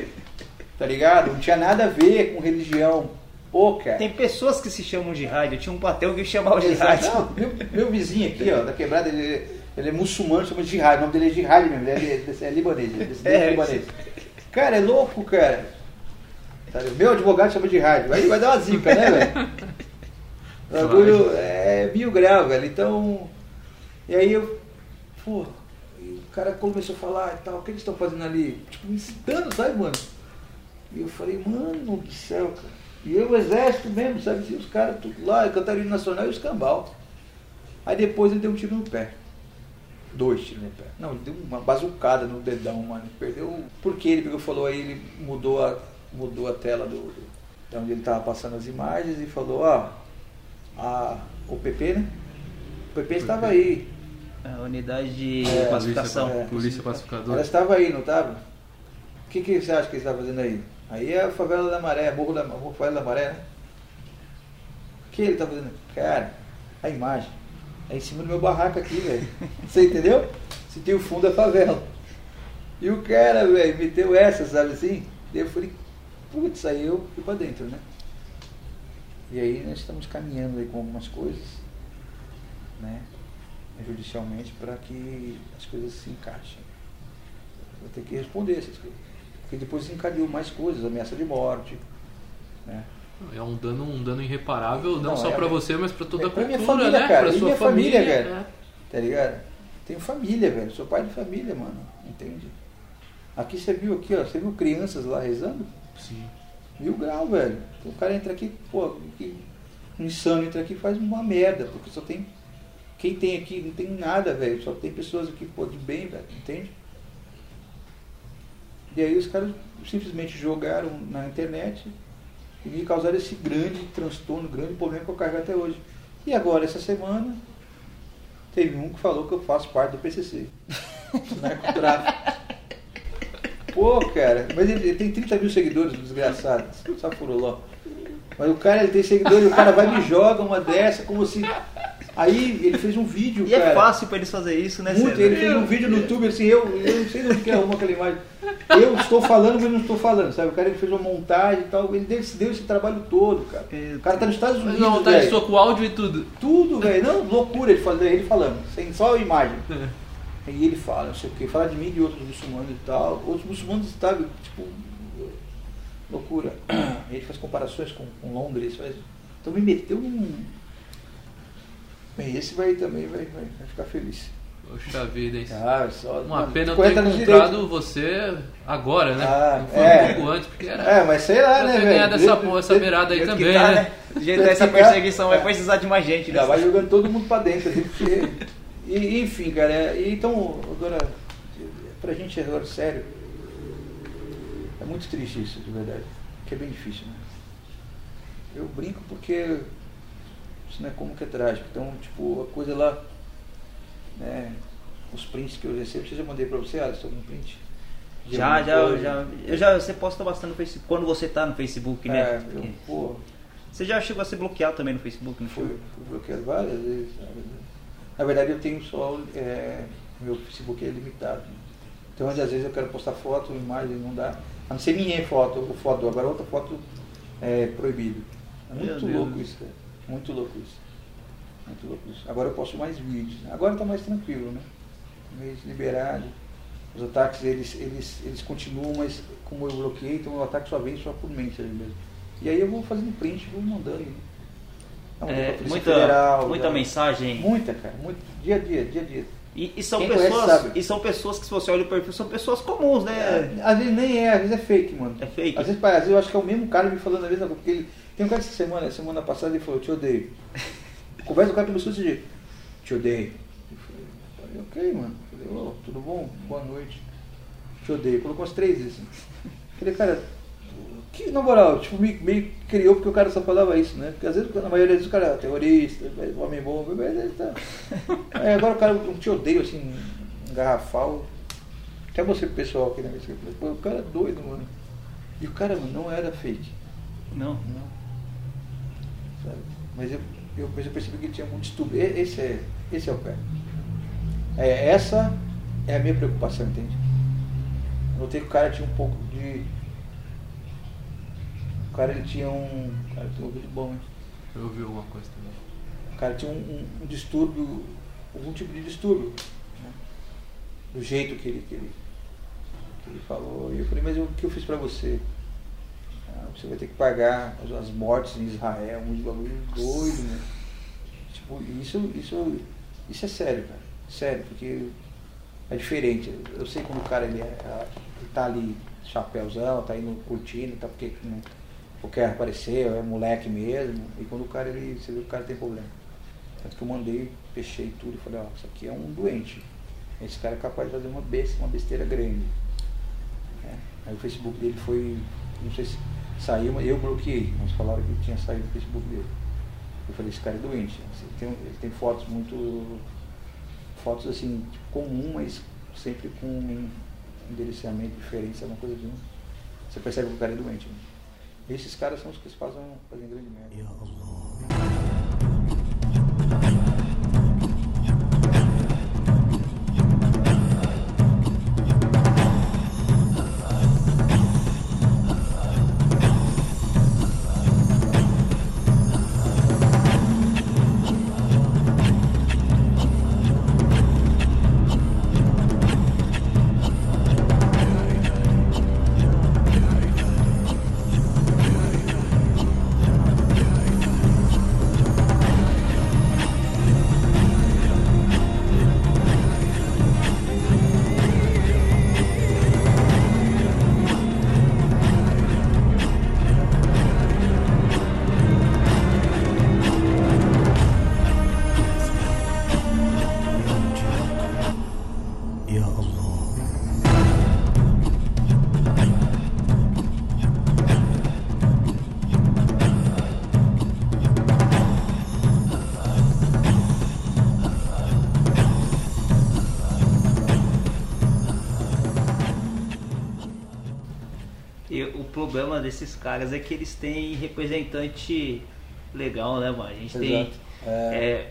Tá ligado? Não tinha nada a ver com religião. Pô, cara. Tem pessoas que se chamam de rádio. Tinha um patrão que chamava de Exato. rádio. Não, meu, meu vizinho aqui, ó, da quebrada, ele, ele é muçulmano, chama de Jihad. O nome dele é Jihad mesmo, ele é, é, libanês, ele é É, libanês. Cara, é louco, cara. Sabe, Meu advogado chama de rádio. Aí vai dar uma zica, né, velho? O bagulho é mil grau, velho. Então. E aí eu. Pô, e o cara começou a falar e tal, o que eles estão fazendo ali? Tipo, me incitando, sabe, mano? E eu falei, mano do céu, cara. E eu, o exército mesmo, sabe? assim, Os caras tudo lá, Cantarino Nacional e os cambal. Aí depois ele deu um tiro no pé. Dois tiros no pé. Não, ele deu uma bazucada no dedão, mano. Perdeu. Por que ele pegou e falou aí, ele mudou a, mudou a tela do, do, de onde ele estava passando as imagens e falou, ó, a, o PP, né? O PP estava aí. A unidade de É, classificação. é. Polícia pacificadora. Ela estava aí, não estava? O que, que você acha que ele estava fazendo aí? Aí é a favela da Maré, Morro da, Morro favela da Maré, né? O que ele está fazendo? Cara, a imagem é em cima do meu barraco aqui, velho. Você entendeu? Você tem o fundo da favela. E o cara, velho, meteu essa, sabe assim? Daí eu falei, putz, aí eu fui pra dentro, né? E aí nós estamos caminhando aí com algumas coisas, né? Judicialmente, para que as coisas se encaixem. Vou ter que responder essas coisas. Porque depois encadeou mais coisas, ameaça de morte, né? É um dano, um dano irreparável, não, Não, só é- pra você, mas pra toda é a cultura, minha família, né? cara, pra sua minha família, família. velho. é. Tá ligado? Tenho família, velho. Sou pai de família, mano. Entende? Aqui você viu aqui, ó. Você viu crianças lá rezando? Sim. Mil grau, velho. Então, o cara entra aqui, pô, que insano entra aqui e faz uma merda, porque só tem. Quem tem aqui não tem nada, velho. Só tem pessoas aqui, pô, de bem, velho. Entende? E aí os caras simplesmente jogaram na internet e me causaram esse grande transtorno, grande problema que eu carrego até hoje. E agora, essa semana, teve um que falou que eu faço parte do PCC. Narcotráfico. Pô, cara, mas ele, ele tem 30 mil seguidores, desgraçado. Só furuló. Mas o cara ele tem seguidores, o cara vai e me joga uma dessa, como se. Aí ele fez um vídeo, E cara. é fácil pra eles fazerem isso, né? Muito, ele fez um vídeo no YouTube assim, eu, eu não sei de onde que arruma aquela imagem. Eu estou falando, mas não estou falando, sabe? O cara ele fez uma montagem e tal, ele deu, deu esse trabalho todo, cara. O cara tá nos Estados Unidos. não, tá sua com áudio e tudo. Tudo, velho. Não, loucura ele falando, ele falando, sem só a imagem. E ele fala, não sei o que, fala de mim e de outros muçulmanos e tal. Outros muçulmanos estavam, tipo, loucura. Ele faz comparações com, com Londres, faz. Então me meteu num. Bem, esse vai também vai, vai, vai ficar feliz. Poxa vida, hein? Ah, só, Uma mano, pena ter encontrado você agora, né? Ah, não foi é. um pouco antes, porque era. É, mas sei lá, né, velho? ganhado essa, Do- porra, essa beirada aí também, tá, né? né? Do jeito dessa que ficar- perseguição vai precisar de mais gente. Já né? vai jogando todo mundo pra dentro. assim, porque- E, enfim, cara, é- então, agora, pra gente agora, sério, é muito triste isso, de verdade. Que é bem difícil, né? Eu brinco porque isso não é como que é trágico. Então, tipo, a coisa lá, né, os prints que eu recebo, você já mandei pra você, Alisson, algum print? De Já, já, eu coisa? já, eu já. Você posta bastante no Facebook. Quando você tá no Facebook, né? É, eu, pô, Você já chegou a ser bloqueado também no Facebook, não foi? fui bloqueado várias vezes. Na verdade, eu tenho só. É, meu Facebook é limitado. Então, às vezes eu quero postar foto, imagem, não dá. A não ser minha foto, ou foto, agora outra foto é proibido. É muito louco isso, cara. Muito louco isso. Muito louco isso. Agora eu posto mais vídeos. né? Agora está mais tranquilo, né? Mais liberado. Os ataques, eles, eles, eles continuam, mas como eu bloqueei, então o ataque só vem só por mensagem mesmo. E aí eu vou fazendo print, vou mandando. né? É, muita Federal, muita já- mensagem. Muita, cara. Muito, dia a dia, dia a dia. E, e são Quem conhece pessoas, sabe. e são pessoas que se você olha o perfil, são pessoas comuns, né? É, às vezes nem é, às vezes é fake, mano. É fake? Às vezes, às vezes eu acho que é o mesmo cara me falando a mesma coisa. Porque ele, tem um cara essa semana, semana passada, ele falou, te odeio. Conversa com o cara começou desse jeito. Te odeio. Eu falei, ok, mano. Eu Falei, ô, tudo bom? Boa noite. Te odeio. Colocou umas três vezes. assim. Falei, cara, que na moral, tipo, me, meio que criou porque o cara só falava isso, né? Porque às vezes, na maioria das vezes, o cara é terrorista, homem bom, mas tá. Aí agora o cara não te odeio assim, um garrafal. Até você pessoal aqui na mesa, eu pô, o cara é doido, mano. E o cara mano, não era fake. Não. Não. Mas eu, eu, mas eu percebi que ele tinha muito distúrbio. Esse é, esse é o pé. É, essa é a minha preocupação, entende? Eu notei que o cara tinha um pouco de. O cara ele tinha um. O cara tem um ouvido bom, hein? Eu ouvi alguma coisa também. O cara tinha um, um- um distúrbio, algum tipo de distúrbio. né? Do jeito que ele, que, ele, que ele falou. E eu falei, mas o que eu fiz pra você? Você vai ter que pagar as, as mortes em Israel, um bagulho doido, né? Tipo, isso, isso, isso é sério, cara. Sério, porque é diferente. Eu- sei quando o cara ele, é, ele tá ali, chapéuzão, tá indo curtindo, tá porque né, ou quer aparecer, é moleque mesmo. E quando o cara ele, você vê que o cara tem problema. Tanto que eu mandei, fechei tudo e falei, ó, isso aqui é um doente. Esse cara é capaz de fazer uma besta, uma besteira grande. É. Aí o Facebook dele foi, não sei se saiu, eu bloqueei. Mas falaram que tinha saído do Facebook dele. Eu falei, esse cara é doente. Assim, tem, ele tem fotos muito. Fotos assim, tipo, comum, mas sempre com um endereçamento diferente, sabe uma coisa assim. Você percebe que o cara é doente. Né? Esses caras são os que fazem, fazem grande merda. Desses caras é que eles têm representante legal, né, mano? A gente tem. Exato. É. é,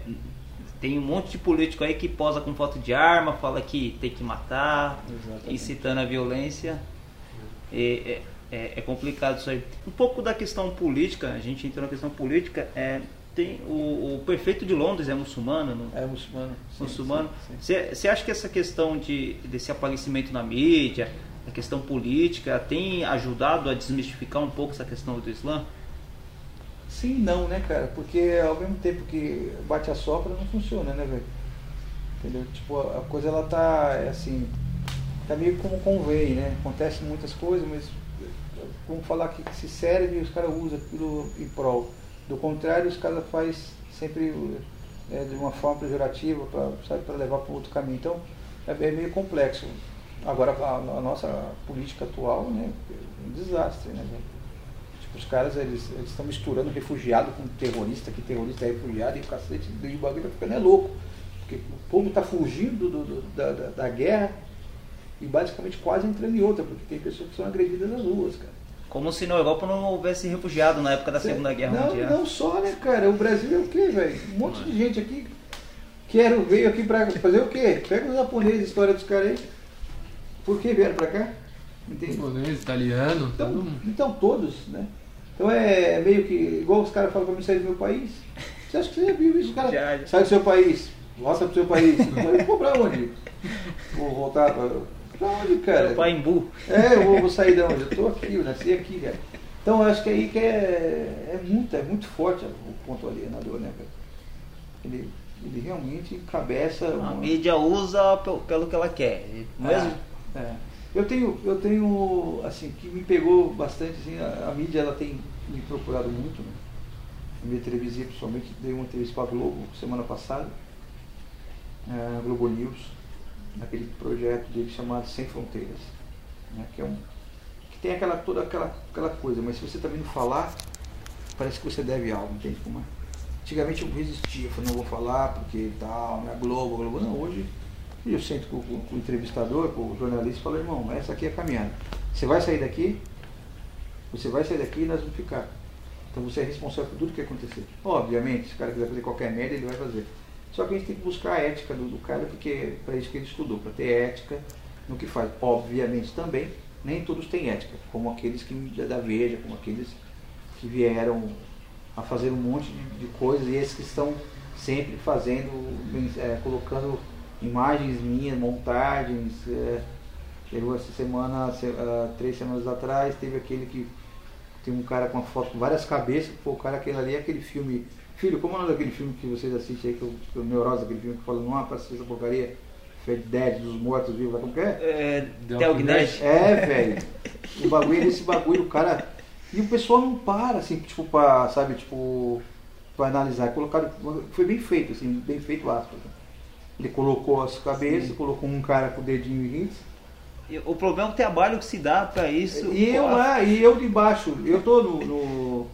tem um monte de político aí que posa com foto de arma, fala que tem que matar, Exatamente. incitando a violência. E, é, é- é complicado isso aí. Um pouco da questão política, a gente entrou na questão política, é, tem o, o prefeito de Londres é muçulmano, não? É muçulmano. sim, muçulmano. Você acha que essa questão de, desse aparecimento na mídia, a questão política, tem ajudado a desmistificar um pouco essa questão do Islã? Sim não, né, cara? Porque ao mesmo tempo que bate a sopra não funciona, né, velho? Entendeu? Tipo, a coisa ela tá é assim, tá meio como convém, né? Acontecem muitas coisas, mas vamos falar que se serve os caras usam aquilo em prol. Do contrário, os caras fazem sempre é, de uma forma pejorativa para levar para outro caminho. Então, é, é meio complexo. Agora, a, a nossa política atual né, é um desastre, né? Tipo, os caras eles estão misturando refugiado com terrorista, que terrorista é refugiado e o cacete, e o bagulho tá ficando é louco. Porque o povo está fugindo do- do- da, da, da guerra e basicamente quase entrando em outra, porque tem pessoas que são agredidas nas ruas, cara. Como se na Europa não houvesse refugiado na época da Segunda Guerra não, Mundial. Não só, né, cara? O Brasil é o quê, velho? Um monte de gente aqui quero, veio aqui pra fazer o quê? Pega os japoneses, a história dos caras aí. Por que vieram pra cá? Entende? Japonês, italiano, todo Então, mundo. então todos, né? Então é meio que, igual os caras falam pra mim sair do meu país. Você acha que você já viu isso? O cara Já, já. sai do seu país, volta pro seu país. Mas, Vou pra onde? Vou voltar pra. Pra onde, cara? Paimbu. É, eu vou, vou sair de onde? Eu tô aqui, eu nasci aqui, cara. Então eu acho que aí que é, é muito, é muito forte o ponto alienador, né, cara? Ele, ele realmente encabeça. A uma- mídia usa pe- pelo que ela quer. Mesmo, É, é. Eu tenho, eu tenho, assim, que me pegou bastante, assim, a, a mídia ela tem me procurado muito, né? A mídia televisiva, principalmente, dei uma entrevista para a Globo semana passada, é, Globo News, naquele projeto dele chamado Sem Fronteiras, né? Que é um que tem aquela toda aquela, aquela coisa, mas se você também não falar, parece que você deve algo, entende como é? Antigamente eu resistia, eu falei, não vou falar porque tal, não é Globo, Globo. Não, hoje eu sento com, com- com o entrevistador, com o jornalista e falo, irmão, essa aqui é a caminhada. Você vai sair daqui, você vai sair daqui e nós vamos ficar. Então você é responsável por tudo que acontecer. Obviamente, se o cara quiser fazer qualquer merda, ele vai fazer. Só que a gente tem que buscar a ética do, do cara, porque é para isso que ele estudou, para ter ética no que faz. Obviamente também, nem todos têm ética, como aqueles que da Veja, como aqueles que vieram a fazer um monte de, de coisas e esses que estão sempre fazendo, é, colocando imagens minhas, montagens. É, teve essa semana, se- ah, três semanas atrás, teve aquele que tem um cara com uma foto com várias cabeças, pô, o cara aquele ali é aquele filme. Filho, como é o nome daquele filme que vocês assistem aí, que eu, que eu neurose aquele filme que fala, não aparece essa porcaria, Fed Dead, dos mortos vivos, como que é? É, Dead. É, velho. O bagulho desse bagulho, o cara. E o pessoal não para, assim, tipo, pra, sabe, tipo, pra analisar. Colocaram, foi bem feito, assim, bem feito aspas. né? Ele colocou as cabeças, colocou um cara com o dedinho. E O problema é o trabalho que se dá pra isso. E eu lá, e eu de baixo, eu tô no. no-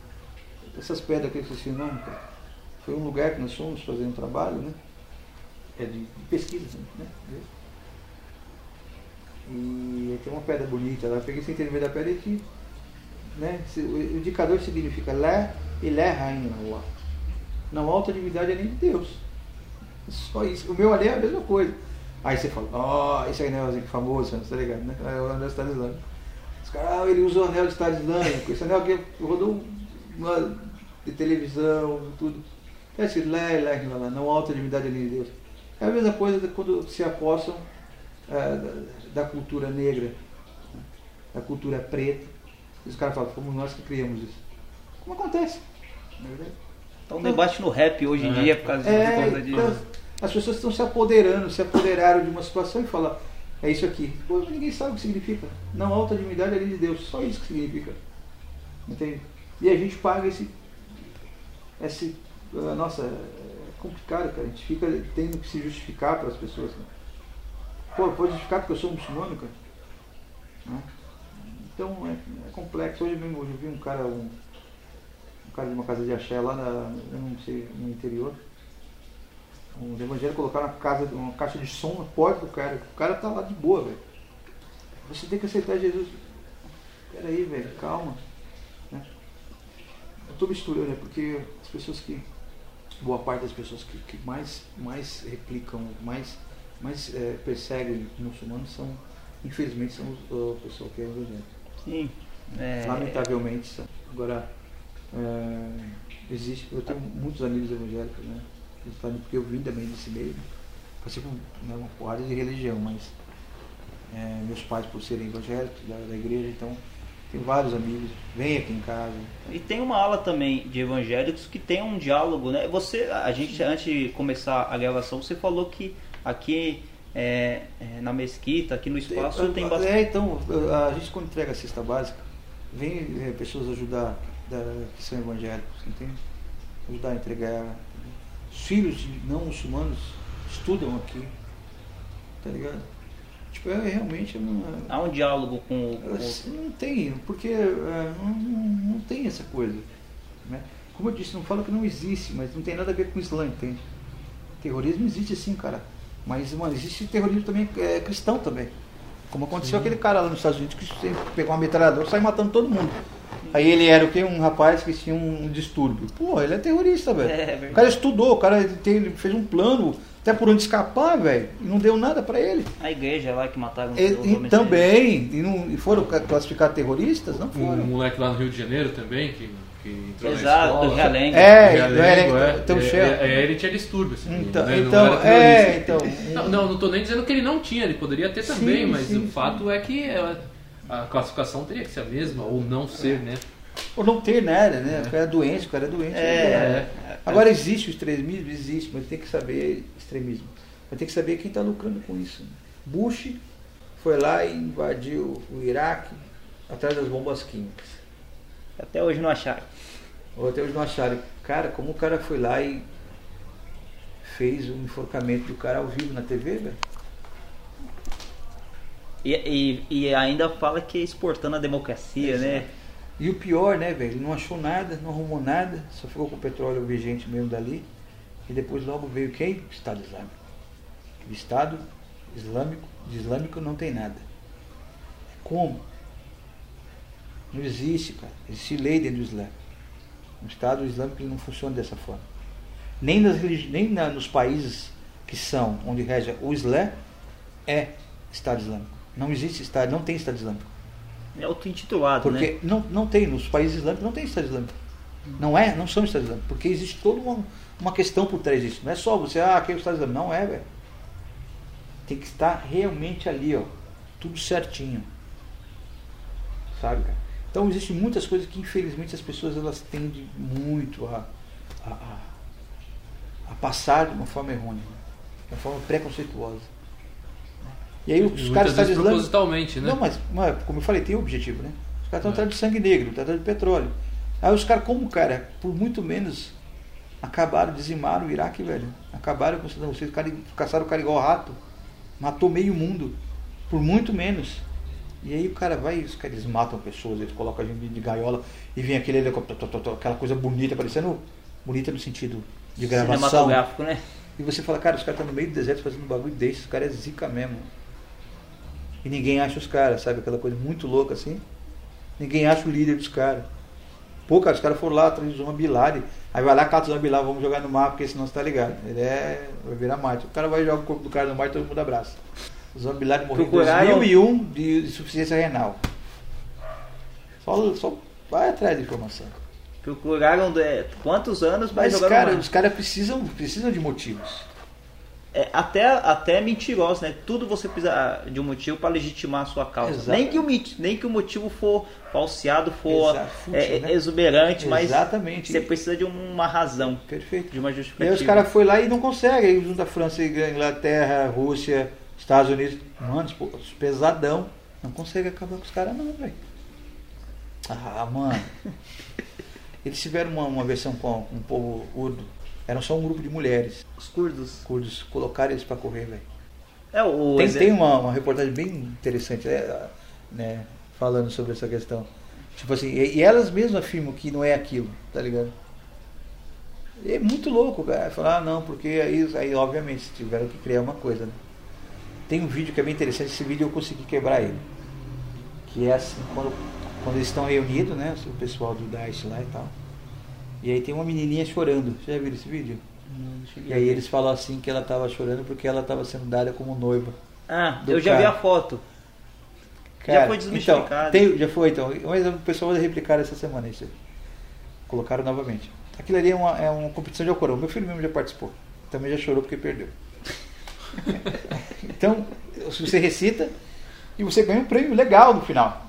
essas pedras que eu esqueci o nome, cara. Foi um lugar que nós fomos fazer um trabalho, né? É de, de pesquisa, né? E tem uma pedra bonita lá, peguei sem entender da pedra e tinha, né? O indicador significa Lé e Lé rainha lá. Não há outra divindade além de Deus. Só isso. O meu ali é a mesma coisa. Aí você fala, ó, esse aí é um famoso, tá ligado, né? É o anel de Estado Islâmico. Os caras, ah, ele usa o anel de Estado Islâmico. Esse anel aqui rodou uma, de televisão, tudo. É escrito, lá, lá, não há outra divindade além de Deus. É a mesma coisa quando se apossam eh, da, da cultura negra, da cultura preta. Os caras falam, fomos nós que criamos isso. Como acontece? Não é verdade? Tá um debate no rap hoje em É. dia por causa de, É, por conta disso. então, as pessoas estão se apoderando, se apoderaram de uma situação e falam, é isso aqui. Pô, ninguém sabe o que significa. Não há outra divindade além de Deus. Só isso que significa. Entende? E a gente paga esse. esse ah, nossa, é complicado, cara. A gente fica tendo que se justificar para as pessoas. Né? Pô, pode justificar porque eu sou muçulmano, cara. Né? Então é, é complexo. Hoje mesmo hoje eu vi um cara, um cara de uma casa de axé lá na, não sei, no interior. Um evangelho colocar na casa, uma caixa de som na porta do cara. O cara tá lá de boa, velho. Você tem que aceitar Jesus. Peraí, velho, calma. Né? Eu tô misturando, né? Porque as pessoas que. Boa parte das pessoas que, que mais, mais replicam, mais, mais eh, perseguem muçulmanos são, infelizmente, são os- o pessoal que é evangélico. Sim. É, Lamentavelmente são. Agora, é, existe, eu tenho muitos amigos evangélicos, né? Eles falam porque eu vim também desse meio. Passei por né, uma porrada de religião, mas é, meus pais, por serem evangélicos da, da igreja, então tenho vários amigos, vêm aqui em casa. E tem uma ala também de evangélicos que tem um diálogo, né? Você, a gente, antes de começar a gravação, você falou que aqui é, é, na mesquita, aqui no espaço, tem bastante. É, então, a gente quando entrega a cesta básica, vem é, pessoas ajudar da- que são evangélicos, entende? Ajudar a entregar. Os filhos de não muçulmanos estudam aqui, tá ligado? Tipo, é realmente uma. Há um diálogo com o. Assim, Não tem, porque é, não, não- não tem essa coisa. Né? Como eu disse, não falo que não existe, mas não tem nada a ver com o Islã, entende? Terrorismo existe sim, cara. Mas mano, existe terrorismo também é, cristão também. Como aconteceu aquele cara lá nos Estados Unidos que pegou uma metralhadora e saiu matando todo mundo. Aí ele era o quê? Um rapaz que tinha um distúrbio. Pô, ele é terrorista, velho. É, é o cara estudou, o cara fez um plano até por onde escapar, velho. E não deu nada pra ele. A igreja lá que mataram os E, homens e também, e, não, e foram ca- classificados terroristas? Não Um foram. moleque lá no Rio de Janeiro também, que, entrou Exato, na escola. do Realengo. É, Realengo, é. tem o É, é, é, ele tinha distúrbio, assim. Então- né? Não então, era é, terrorista. então, Não, não, não tô nem dizendo que ele não tinha, ele poderia ter também, Sim, mas sim, o sim. fato é que é, a classificação teria que ser a mesma, ou não ser, né? Ou não ter nada, né? O cara é doente, o cara é doente. É, é. Agora existe o extremismo? Existe, mas tem que saber extremismo. Mas tem que saber quem está lucrando com isso. né? Bush foi lá e invadiu o Iraque atrás das bombas químicas. Até hoje não acharam. Ou até hoje não acharam. Cara, como o cara foi lá e fez o enforcamento do cara ao vivo na TV, velho? E, e, e ainda fala que é exportando a democracia, né? E o pior, né, velho? Ele não achou nada, não arrumou nada, só ficou com o petróleo vigente mesmo dali. E depois logo veio quem? O Estado Islâmico. O Estado Islâmico, de Islâmico não tem nada. Como? Não existe, cara. Existe lei dentro do Islã. O Estado Islâmico não funciona dessa forma. Nem, nas, religi- nem na- nos países que são, onde rege o Islã, é Estado Islâmico. Não existe Estado, não tem Estado Islâmico. É auto-intitulado, Porque né? não, não tem, nos países islâmicos não tem Estado Islâmico. Não é, não são Estados Islâmicos. Porque existe toda uma, uma questão por trás disso. Não é só você, ah, aqui é o Estado Islâmico. Não é, velho. Tem que estar realmente ali, ó. Tudo certinho. Sabe, cara? Então existem muitas coisas que infelizmente as pessoas elas tendem muito a, a, a, a passar de uma forma errônea. De uma forma preconceituosa. E aí os caras vezes Estado Islâmico. propositalmente, né? Não, mas, mas, como eu falei, tem objetivo, né? Os caras estão atrás de sangue negro, estão atrás de petróleo. Aí os caras, como, cara, por muito menos, acabaram, dizimaram o Iraque, velho. Acabaram com Saddam Hussein, cara, caçaram o cara igual rato. Matou meio mundo. Por muito menos. E aí o cara vai, os caras matam pessoas, eles colocam a gente de gaiola e vem aquele helicóptero, aquela coisa bonita, parecendo bonita no sentido de gravação. Cinematográfico, né? E você fala, cara, os caras estão no meio do deserto fazendo um bagulho desse, os caras é zica mesmo. E ninguém acha os caras, sabe? Aquela coisa muito louca assim. Ninguém acha o líder dos caras. Pô, cara, os caras foram lá atrás do Zoma Bilal. Aí vai lá, cata o Zoma Bilal, vamos jogar no mar, porque senão você tá ligado. Ele é. vai virar mate. O cara vai jogar o corpo do cara no mar e todo mundo abraça. O Zoma Bilal morreu em Procuraram- 2001 de, de insuficiência renal. Só, só vai atrás de informação. Procuraram é, quantos anos para Mas, jogar cara, no mar? os caras precisam, precisam de motivos. É, até, até mentiroso, né? Tudo você precisa de um motivo para legitimar a sua causa. Exato. Nem que, o, nem que o motivo for falseado, for Exato, fútil, é, né? exuberante, mas Exatamente. você precisa de uma razão, Perfeito. de uma E aí justificativa. os caras foram lá e não conseguem. Aí junta a França, a Inglaterra, Rússia, Estados Unidos. Mano, pesadão. Não consegue acabar com os caras não, velho. Ah, mano. Eles tiveram uma, uma versão com, com o povo urdo. Era só um grupo de mulheres, Os curdos. curdos. Colocaram eles pra correr, velho. É, o Tem, tem uma, uma reportagem bem interessante, né, né, falando sobre essa questão. Tipo assim, e, e elas mesmas afirmam que não é aquilo, tá ligado? E é muito louco, cara. Falar, ah, não, porque aí, aí obviamente tiveram que criar uma coisa, né? Tem um vídeo que é bem interessante, esse vídeo eu consegui quebrar ele. Que é assim, quando, quando eles estão reunidos, né? O pessoal do Daesh lá e tal. E aí tem uma menininha chorando. Você já viu esse vídeo? E aí eles falam assim que ela estava chorando porque ela estava sendo dada como noiva. Ah, eu já vi a foto. Cara, Já foi desmistificado. Então, tem- já foi, então. Mas o pessoal vai replicar essa semana isso aí. Colocaram novamente. Aquilo ali é uma, é uma competição de Alcorão. Meu filho mesmo já participou. Também já chorou porque perdeu. então, se você recita e você ganha um prêmio legal no final.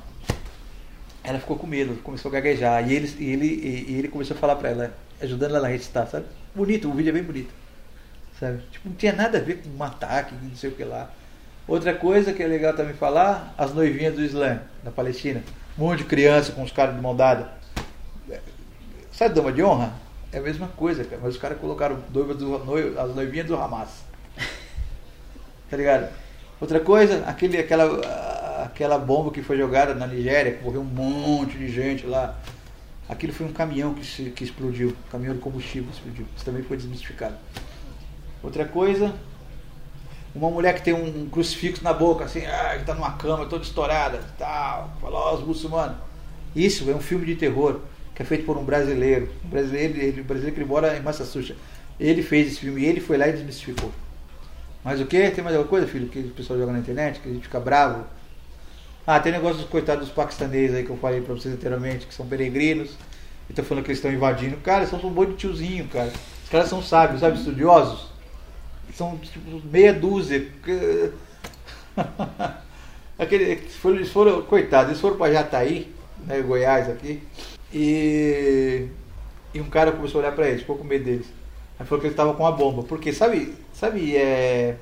Ela ficou com medo, começou a gaguejar. E ele, e ele, e, ele começou a falar pra ela, ajudando ela a recitar, sabe? Bonito, o vídeo é bem bonito. Sabe? Tipo, não tinha nada a ver com um ataque, não sei o que lá. Outra coisa que é legal também falar, as noivinhas do Islã, da Palestina. Um monte de criança com os caras de mão dada. Sabe dama de honra? É a mesma coisa, cara. Mas os caras colocaram noivas do, noiv- as noivinhas do Hamas. Tá ligado? Outra coisa, aquele, aquela, aquela bomba que foi jogada na Nigéria, que morreu um monte de gente lá. Aquilo foi um caminhão que, se- que explodiu. Um caminhão de combustível explodiu. Isso também foi desmistificado. Outra coisa, uma mulher que tem um, um crucifixo na boca, assim, ah, ele tá numa cama toda estourada, tal, falou, os muçulmanos. Isso é um filme de terror que é feito por um brasileiro. Um brasileiro, ele, um brasileiro que ele mora em Massachusetts. Ele fez esse filme e ele foi lá e desmistificou. Mas o que? Tem mais alguma coisa, filho, que o pessoal joga na internet, que a gente fica bravo? Ah, tem negócio dos coitados dos paquistaneses aí que eu falei pra vocês anteriormente, que são peregrinos. E tô falando que eles estão invadindo. Cara, eles são um boi de tiozinho, cara. Os caras são sábios, sabe, estudiosos. São tipo meia dúzia. Aquele, eles foram, eles coitados, eles foram pra Jataí, né, Goiás aqui. E, e um cara começou a olhar pra eles, ficou com medo deles. Aí falou que ele tava com uma bomba. Porque, sabe, sabe, é.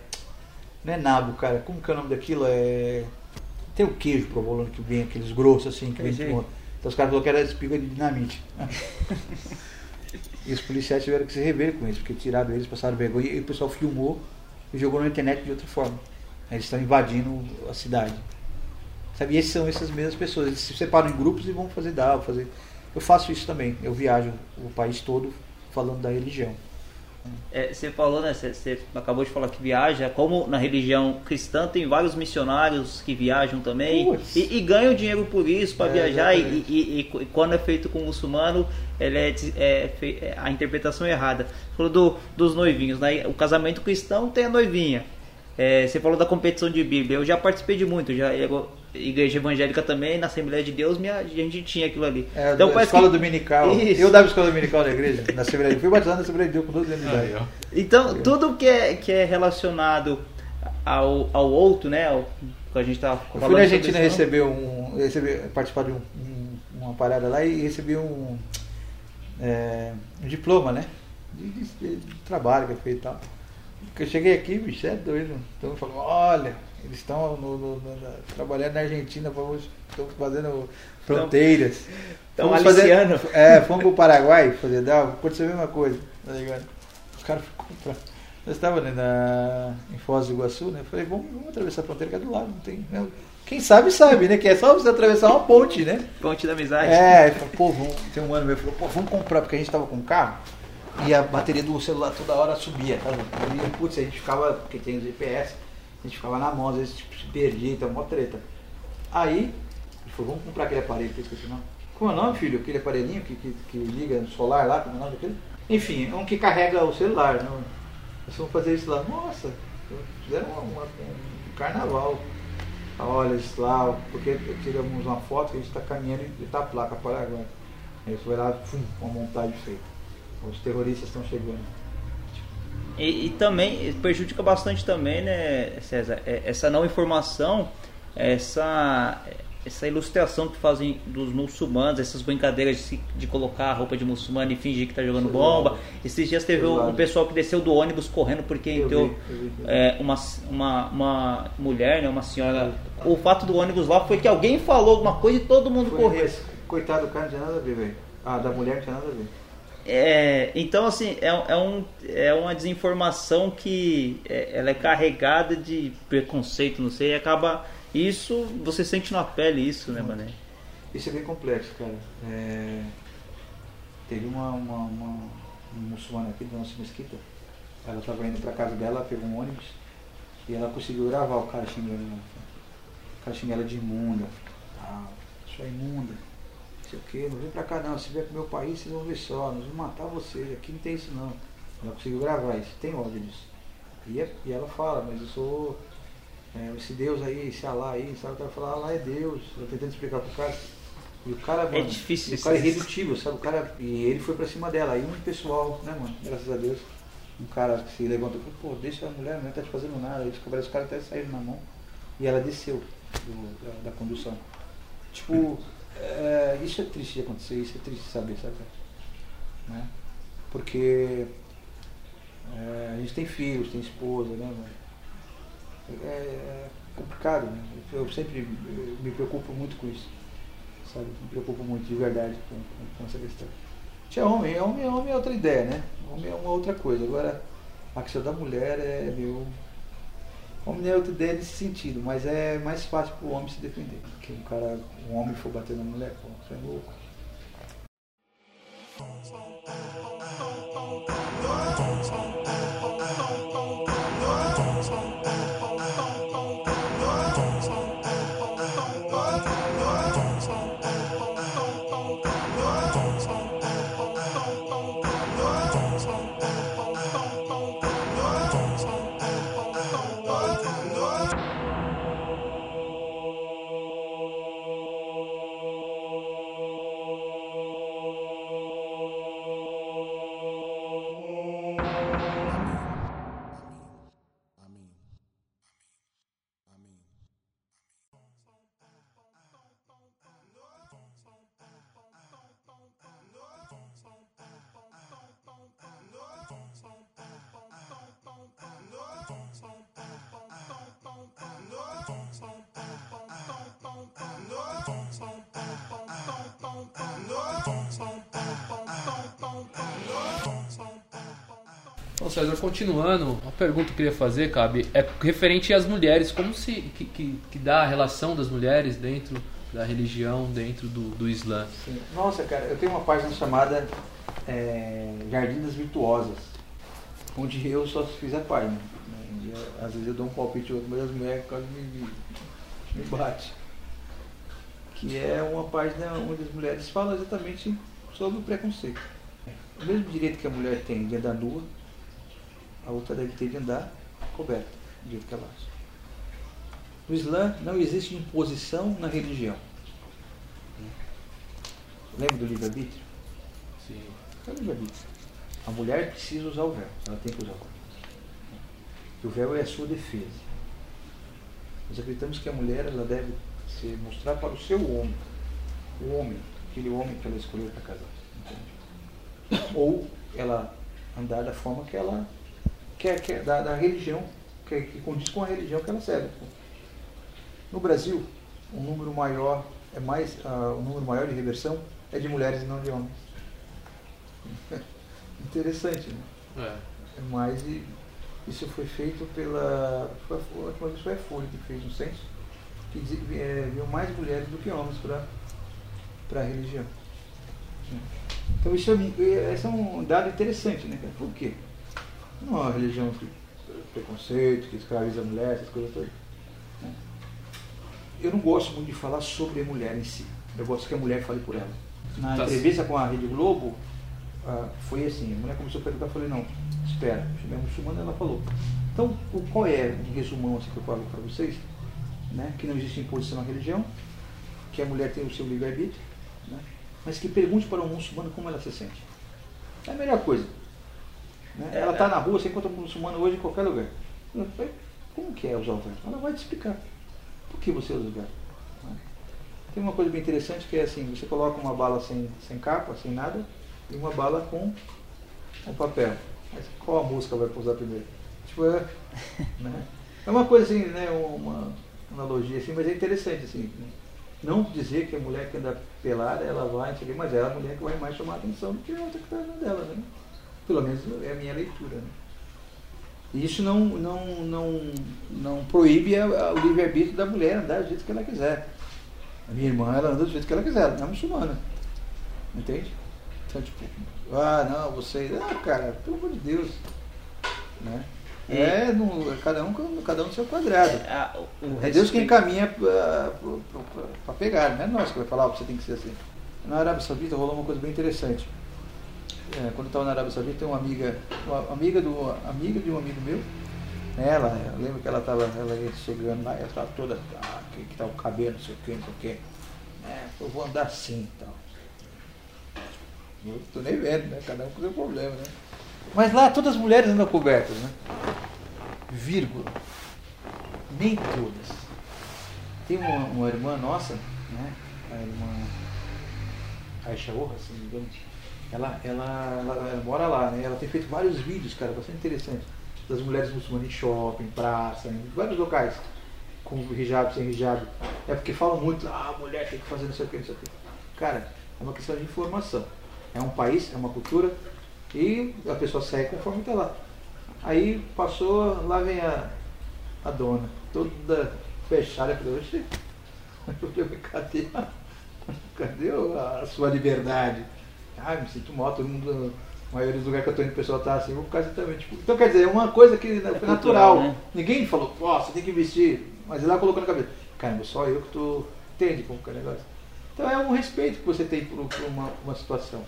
Não é nabo, cara. Como que é o nome daquilo? É. Tem o queijo provolone que vem, aqueles grossos assim, que vem de. Então os caras falaram que era espiga de dinamite. e os policiais tiveram que se rever com eles, porque tiraram eles, passaram vergonha e o pessoal filmou e jogou na internet de outra forma. Eles estão invadindo a cidade. Sabe, e esses são essas mesmas pessoas. Eles se separam em grupos e vão fazer dar, fazer. Eu faço isso também. Eu viajo o país todo falando da religião. É, você falou, né? Você, você acabou de falar que viaja. Como na religião cristã tem vários missionários que viajam também e, e ganham dinheiro por isso para É, viajar. E, e- e- quando é feito com muçulmano, ele é, é é a interpretação é errada. Você falou do- dos noivinhos, né? O casamento cristão tem a noivinha. É, você falou da competição de Bíblia. Eu já participei de muito. Já eu- igreja evangélica também na Assembleia de Deus, minha, a gente tinha aquilo ali. É, Então, da escola que- dominical. Isso. Eu dava escola dominical na igreja, na Assembleia de Deus. Fui batizado na Assembleia de Deus com 12 anos de idade. Então, tudo que é, que é relacionado ao, ao outro, né? Ao, que a gente tá Eu falando fui na Argentina receber um. Receber, participar de um- um- uma parada lá e recebi um, é, um diploma, né? De, de- de trabalho que é feito e tal. Porque eu cheguei aqui, bicho, é doido. Então eu falou, olha, eles estão no- no- no- trabalhando na Argentina, vamos, estão fazendo fronteiras. tão Fomos fazer- aliciando. É, fomos pro Paraguai fazer, dá, aconteceu a mesma coisa, tá ligado? Os caras foram comprar. Nós estávamos né, na, em Foz do Iguaçu, né? Eu falei, vamos, vamos atravessar a fronteira que é do lado, não tem. né? Quem sabe, sabe, né? Que é só você atravessar uma ponte, né? Ponte da amizade. É, falou, pô, vamos, tem um ano meu falou, pô, vamos comprar, porque a gente tava com um carro e a bateria do celular toda hora subia, tá? E, putz, a gente ficava, porque tem o GPS, a gente ficava na mão, às vezes tipo, se perdia, então mó treta. Aí, ele falou, vamos comprar aquele aparelho, que eu esqueci o nome. Como é o nome, filho? Aquele aparelhinho que, que, que liga no solar lá, como é o nome daquele? Enfim, é um que carrega o celular, né? Nós vamos fazer isso lá. Nossa, fizeram uma- uma- um carnaval. Olha isso lá, porque tiramos uma foto que a gente está caminhando e está a placa Paraguai. Aí você vai lá, fum, uma montagem feita. Os terroristas estão chegando. E, e também prejudica bastante também, né, César, é- essa não informação, essa, essa ilustração que fazem dos muçulmanos, essas brincadeiras de, se- de colocar a roupa de muçulmano e fingir que tá jogando bomba. Esses dias teve um, um pessoal que desceu do ônibus correndo porque entrou é, uma, uma, uma mulher, né, uma senhora. O fato do ônibus lá foi que alguém falou alguma coisa e todo mundo Foi, correu. coitado do cara, não tinha nada a ver, velho. Ah, da mulher não tinha nada a ver. É, então, assim, é, é, um, é uma desinformação que é, ela é carregada de preconceito, não sei, e acaba. Isso, você sente na pele isso, né, mané? Isso é bem complexo, cara. É, Teve uma, uma, uma, uma muçulmana aqui da nossa mesquita. Ela estava indo para casa dela, pegou um ônibus e ela conseguiu gravar o cara xingando ela. O cara xingando ela de imunda. Ah, sua imunda. Não sei o que, não vem pra cá não. Se vier pro meu país, vocês vão ver só. Nós vamos matar vocês. Aqui não tem isso não. Ela conseguiu gravar isso. Tem ódio disso. E, é- e ela fala, mas eu sou. é, esse Deus aí, esse Alá aí, sabe? Ela fala, Alá é Deus. Ela tentando explicar pro cara. E o cara, mano, difícil e o cara é irredutível, sabe? O cara, e ele foi pra cima dela. Aí um pessoal, né, mano? Graças a Deus. Um cara que se levantou e falou, pô, deixa a mulher, mulher tá te fazendo nada. Aí os caras até saíram na mão. E ela desceu do- da, da condução. Tipo, é, isso é triste de acontecer, isso é triste de saber, sabe? Né? Porque é, a gente tem filhos, tem esposa, né? É, é complicado, né? Eu sempre me preocupo muito com isso. Sabe? Me preocupo muito de verdade com, com- com essa questão. Tinha homem, homem, homem é outra ideia, né? Homem é uma outra coisa. Agora, a questão da mulher é meu. Homem é outra ideia nesse sentido, mas é mais fácil para o homem se defender. Que um cara, um homem for bater na mulher, pô, você é louco. Bom, César, continuando, uma pergunta que eu queria fazer, Cabe, é referente às mulheres, como se que, que, que dá a relação das mulheres dentro da religião, dentro do, do Islã? Sim. Nossa, cara, eu tenho uma página chamada é, Jardim das Virtuosas, onde eu só fiz a página. né? Às vezes eu dou um palpite ou outro, mas as mulheres quase me, me, batem. Que é uma página onde as mulheres falam exatamente sobre o preconceito. O mesmo direito que a mulher tem de andar nua, a outra deve ter de andar coberta, do jeito que ela acha. No Islã não existe imposição na religião. Lembra do livre-arbítrio? Sim. É o livre-arbítrio. A mulher precisa usar o véu, ela tem que usar o véu. E o véu é a sua defesa. Nós acreditamos que a mulher ela deve se mostrar para o seu homem. O homem, aquele homem que ela escolheu para casar. entende? Ou ela andar da forma que ela quer, quer da, da religião, que, que condiz com a religião que ela serve. No Brasil, um número maior é mais o número maior de reversão é de mulheres e não de homens. Interessante, né? É. É mais e isso foi feito pela foi a, última vez foi a Folha que fez um censo que é, viu mais mulheres do que homens para para a religião. Então isso é, é- esse é um dado interessante, né? Por quê? Não é uma religião que preconceito, que escraviza a mulher, essas coisas todas. Eu não gosto muito de falar sobre a mulher em si. Eu gosto que a mulher fale por ela. Na Tá entrevista com a Rede Globo, ah, foi assim, a mulher começou a perguntar, eu falei, não, espera, a mulher muçulmana, ela falou. Então, qual é, em resumão, assim, que eu falo para vocês, né, que não existe imposição na religião, que a mulher tem o seu livre-arbítrio, né, mas que pergunte para um muçulmano como ela se sente. É a melhor coisa. Né? É, ela está é. na rua, você encontra um muçulmano hoje em qualquer lugar. Eu falei, Como que é usar o véu? Ela vai te explicar. Por que você usa o véu? né? Tem uma coisa bem interessante que é assim, você coloca uma bala sem, sem capa, sem nada, e uma bala com um papel. Mas qual a música vai usar primeiro? Tipo, é, né? é uma coisa assim, né? Uma analogia assim, mas é interessante assim. né? Não dizer que a mulher que anda pelada, ela vai, mas é a mulher que vai mais chamar a atenção do que a outra que está dela, né? Pelo menos é a minha leitura. Né? Isso não, não, não, não proíbe a- a- o livre-arbítrio da mulher andar do jeito que ela quiser. A minha irmã, ela anda do jeito que ela quiser, ela não é muçulmana. Entende? Então, tipo, ah, não, você. Ah, cara, pelo amor de Deus. Né? É, no, cada, um, cada um no seu quadrado. Ah, o- o É Deus quem respeito- encaminha para pegar, não é nós que vai falar, "Ó, você tem que ser assim. Na Arábia Saudita rolou uma coisa bem interessante. É, quando eu estava na Arábia Saudita, tem uma amiga, uma amiga, do, amiga de um amigo meu, né, ela, eu lembro que ela estava ela chegando lá, ela estava toda, ah, que, que o cabelo, não sei o que, não sei o que. É, eu vou andar assim e tal. Eu tô nem vendo, né? Cada um com seu problema, né? Mas lá todas as mulheres andam cobertas, né? Vírgula. Nem todas. Tem uma, uma irmã nossa, né? A irmã Aisha Orra, se não me engano. Ela, ela, ela, ela mora lá, né? Ela tem feito vários vídeos, cara, bastante interessantes. Das mulheres muçulmanas em shopping, praça, em vários locais. Com hijab, sem hijab. É porque falam muito, ah, a mulher tem que fazer não sei o que, não sei o que. Cara, é uma questão de informação. É um país, é uma cultura, e a pessoa segue conforme está lá. Aí passou, lá vem a, a dona, toda fechada, falei, oxe, cadê, cadê a sua liberdade? Ai, me sinto mal, todo mundo, a maioria dos lugares que eu estou indo, o pessoal está assim, eu vou ficar assim também. Tipo, então quer dizer, é uma coisa que né, foi natural. cultural, né? Ninguém falou, ó, você tem que vestir, mas ela colocou na cabeça, caramba, só eu que estou, entende como que é o negócio? Então é um respeito que você tem por, por uma, uma situação.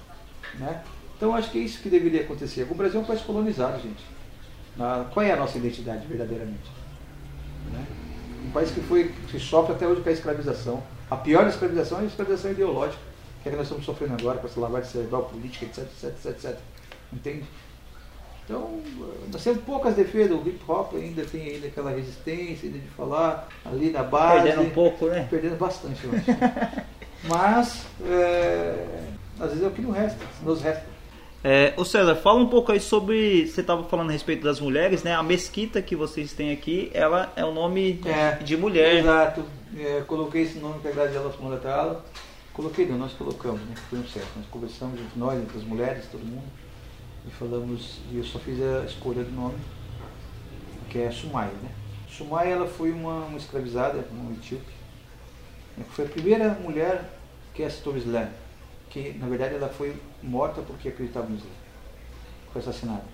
Né? Então acho que é isso que deveria acontecer. O Brasil é um país colonizado, gente. Na- qual é a nossa identidade verdadeiramente? Né? Um país que foi que sofre até hoje com a escravização. A pior escravização é a escravização ideológica, que é que nós estamos sofrendo agora com essa lavagem cerebral política, etc, etc, etc, etc. Entende? Então, nós temos poucas defesas, o hip hop ainda tem ainda aquela resistência ainda de falar ali na base. Perdendo um pouco, né? Perdendo bastante, eu acho. Mas, é, às vezes é o que não resta, nos resta. É, ô César, fala um pouco aí sobre. Você estava falando a respeito das mulheres, né? A mesquita que vocês têm aqui, ela é o nome É, de mulher. Exato. É, coloquei esse nome para agradar ela Tala. Coloquei não, nós colocamos, né? Foi um certo. Nós conversamos entre nós, entre as mulheres, todo mundo. e falamos, e eu só fiz a escolha do nome, que é Sumaya, né? Sumaya, ela foi uma, uma escravizada, uma etíope, né? foi a primeira mulher que aceitou o Islã, que na verdade ela foi morta porque acreditava no Islã, foi assassinada.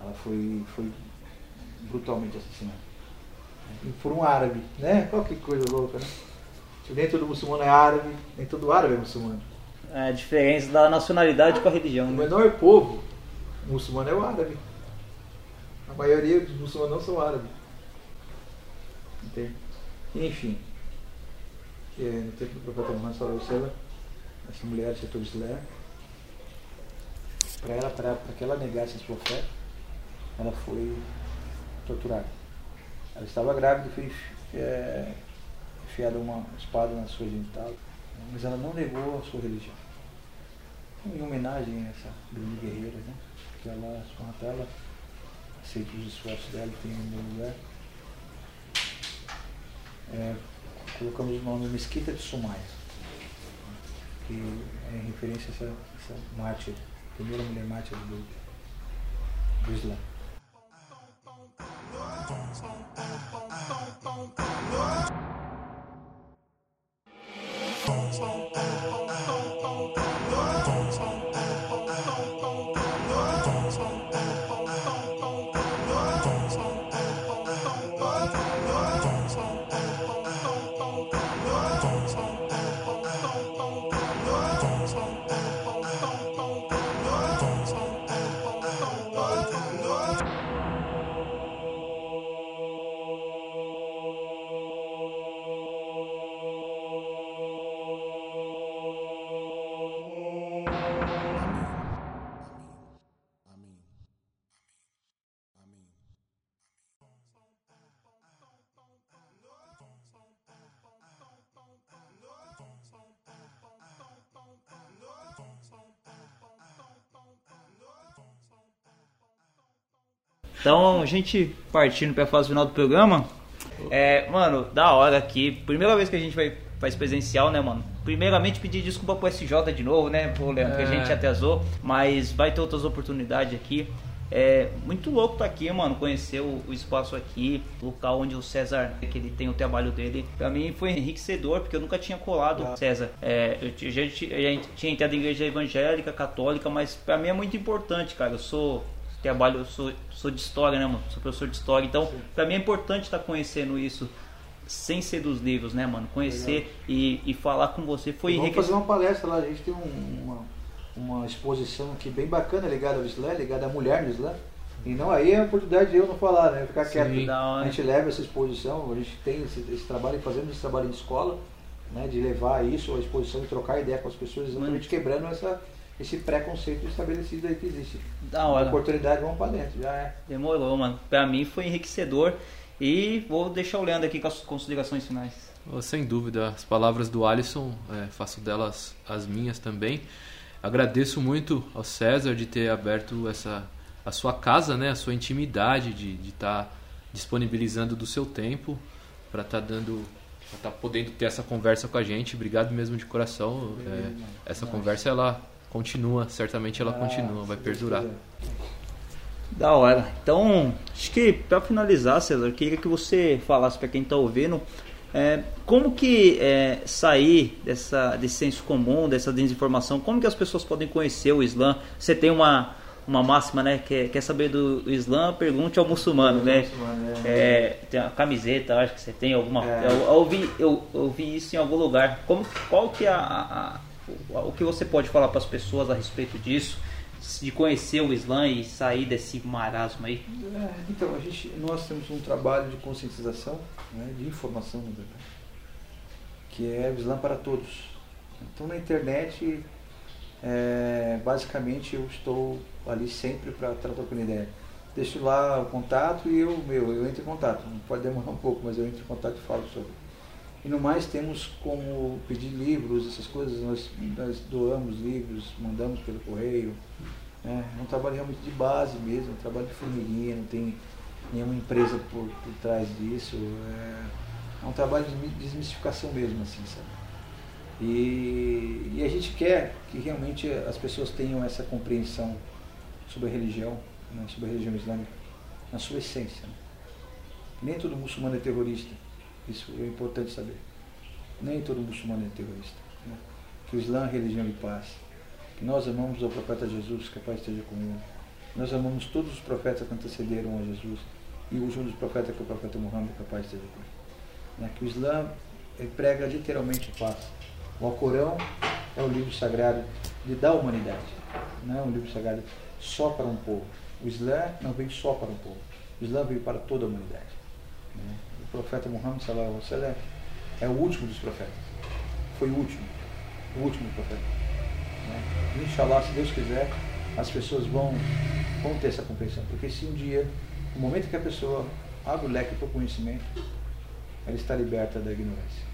Ela foi, foi brutalmente assassinada. E por um árabe, né? Qual que coisa louca, né? Nem todo muçulmano é árabe, nem todo árabe é muçulmano. É a diferença da nacionalidade com a religião. O Né? menor povo muçulmano é o árabe. A maioria dos muçulmanos não são árabes. Entende? Enfim. Que no tempo do profeta Muhammad sallallahu alaihi wasallam, essa mulher aceitou o Islã. Para ela, para que ela negasse a sua fé, ela foi torturada. Ela estava grávida e foi é, enfiada uma espada na sua genital, mas ela não negou a sua religião. Em homenagem a essa grande guerreira, né? Que ela, até ela aceita os esforços dela e tem no meu lugar. É, colocamos o nome Mesquita de Sumaya, que é em referência a essa, essa mártir, primeira mulher mártir do, do Islã. Então, a gente partindo pra fase final do programa. É, mano, da hora aqui. Primeira vez que a gente vai faz presencial, né, mano? Primeiramente pedir desculpa pro SJ de novo, né, pro Leandro, que a É. gente atrasou, mas vai ter outras oportunidades aqui. É muito louco tá aqui, mano, conhecer o, o espaço aqui, o local onde o César, que ele tem o trabalho dele. Pra mim foi enriquecedor, porque eu nunca tinha colado César. É, eu ti- já a gente tinha entrado em igreja evangélica, católica, mas pra mim é muito importante, cara. Eu sou trabalho, eu sou, sou de história, né, mano? Sou professor de história, então pra mim é importante estar conhecendo isso sem ser dos livros, né, mano? Conhecer e, e falar com você foi Vamos fazer uma palestra lá, a gente tem um- uma, uma exposição aqui bem bacana ligada ao Islã, ligada à mulher no Islã. E não aí é a oportunidade de eu não falar, né? Ficar Sim. quieto. A gente leva essa exposição, a gente tem esse, esse trabalho, fazendo esse trabalho em escola, né? De levar isso, a exposição e trocar ideia com as pessoas, exatamente quebrando essa, esse preconceito estabelecido aí que existe. Da A hora. oportunidade, vamos para dentro, já é. Demorou, mano. Pra mim foi enriquecedor. E vou deixar o Leandro aqui com as considerações finais. Oh, Sem dúvida, as palavras do Alisson, é, faço delas as minhas também. Agradeço muito ao César de ter aberto essa a sua casa, né, a sua intimidade, de estar disponibilizando do seu tempo para estar dando, para estar podendo ter essa conversa com a gente. Obrigado mesmo de coração. É, essa conversa ela continua, certamente ela continua, vai perdurar. Da hora. Então, acho que pra finalizar, César, eu queria que você falasse pra quem tá ouvindo é, como que é, sair dessa, desse senso comum, dessa desinformação, como que as pessoas podem conhecer o Islã? Você tem uma, uma máxima, né? Quer, quer saber do Islã? Pergunte ao muçulmano, né? muçulmano, É, tem a camiseta, acho que você tem alguma. É. Eu, eu ouvi, eu, eu ouvi isso em algum lugar. Como, qual que é a- a- o que você pode falar para as pessoas a respeito disso? De conhecer o Islã e sair desse marasmo aí? É, então, a gente, nós temos um trabalho de conscientização, né, de informação, na verdade, que é o Islã para todos. Então, na internet, é, basicamente, eu estou ali sempre para tratar com ideia. Deixo lá o contato e eu, meu, eu entro em contato. Pode demorar um pouco, mas eu entro em contato e falo sobre. E no mais, temos como pedir livros, essas coisas, nós, nós doamos livros, mandamos pelo correio. né? É um trabalho realmente de base mesmo, um trabalho de formiguinha, não tem nenhuma empresa por, por trás disso. É, é um trabalho de desmistificação mesmo, assim, sabe? E, e a gente quer que realmente as pessoas tenham essa compreensão sobre a religião, né, sobre a religião islâmica, na sua essência. Né? Nem todo muçulmano é terrorista, isso é importante saber. Nem todo muçulmano é terrorista. Né? Que o Islã é religião de paz. Que nós amamos o profeta Jesus, que a paz esteja com ele. Nós amamos todos os profetas que antecederam a Jesus. E o último dos profetas, que é o profeta Muhammad, que a paz esteja com ele. Né? Que o Islã prega literalmente paz. O Alcorão é o livro sagrado de, da humanidade. Não é um livro sagrado só para um povo. O Islã não veio só para um povo. O Islã veio para toda a humanidade. O profeta Muhammad sallallahu alaihi é o último dos profetas. Foi o último. O último profeta. Né? Inshallah, se Deus quiser, as pessoas vão, vão ter essa compreensão. Porque se um dia, no momento que a pessoa abre o leque para o conhecimento, ela está liberta da ignorância.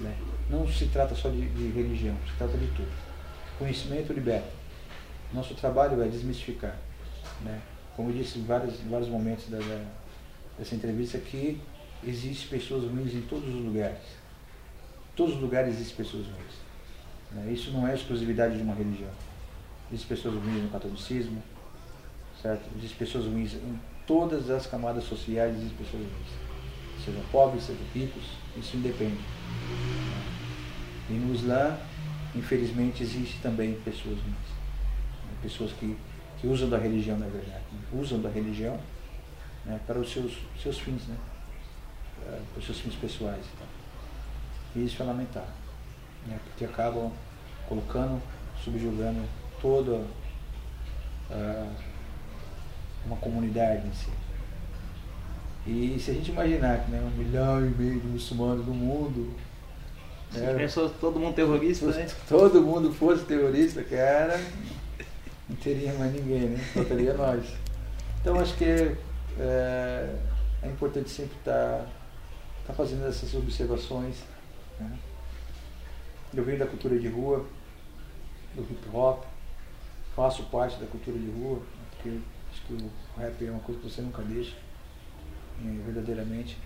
Né? Não se trata só de, de religião, se trata de tudo. Conhecimento liberta. Nosso trabalho é desmistificar. Né? Como eu disse em vários, em vários momentos da, da, dessa entrevista, que existem pessoas ruins em todos os lugares. Em todos os lugares existem pessoas ruins. Né? Isso não é exclusividade de uma religião. Existem pessoas ruins no catolicismo, certo? Existem pessoas ruins em todas as camadas sociais, existem pessoas ruins. Sejam pobres, sejam ricos, isso independe. E no Islã, infelizmente, existe também pessoas ruins pessoas que, que usam da religião, na verdade, né? usam da religião né, para os seus, seus fins, né, para os seus fins pessoais. E isso é lamentável, né, porque acabam colocando, subjugando toda uh, uma comunidade em si. E se a gente imaginar que né, um milhão e meio de muçulmanos no mundo. Né, pensou todo mundo terrorista, né? Todo mundo fosse terrorista, cara, não teria mais ninguém, né? Só teria nós. Então acho que é, é importante sempre estar tá, tá fazendo essas observações. Né? Eu venho da cultura de rua, do hip hop, faço parte da cultura de rua, porque acho que o rap é uma coisa que você nunca deixa, é, verdadeiramente.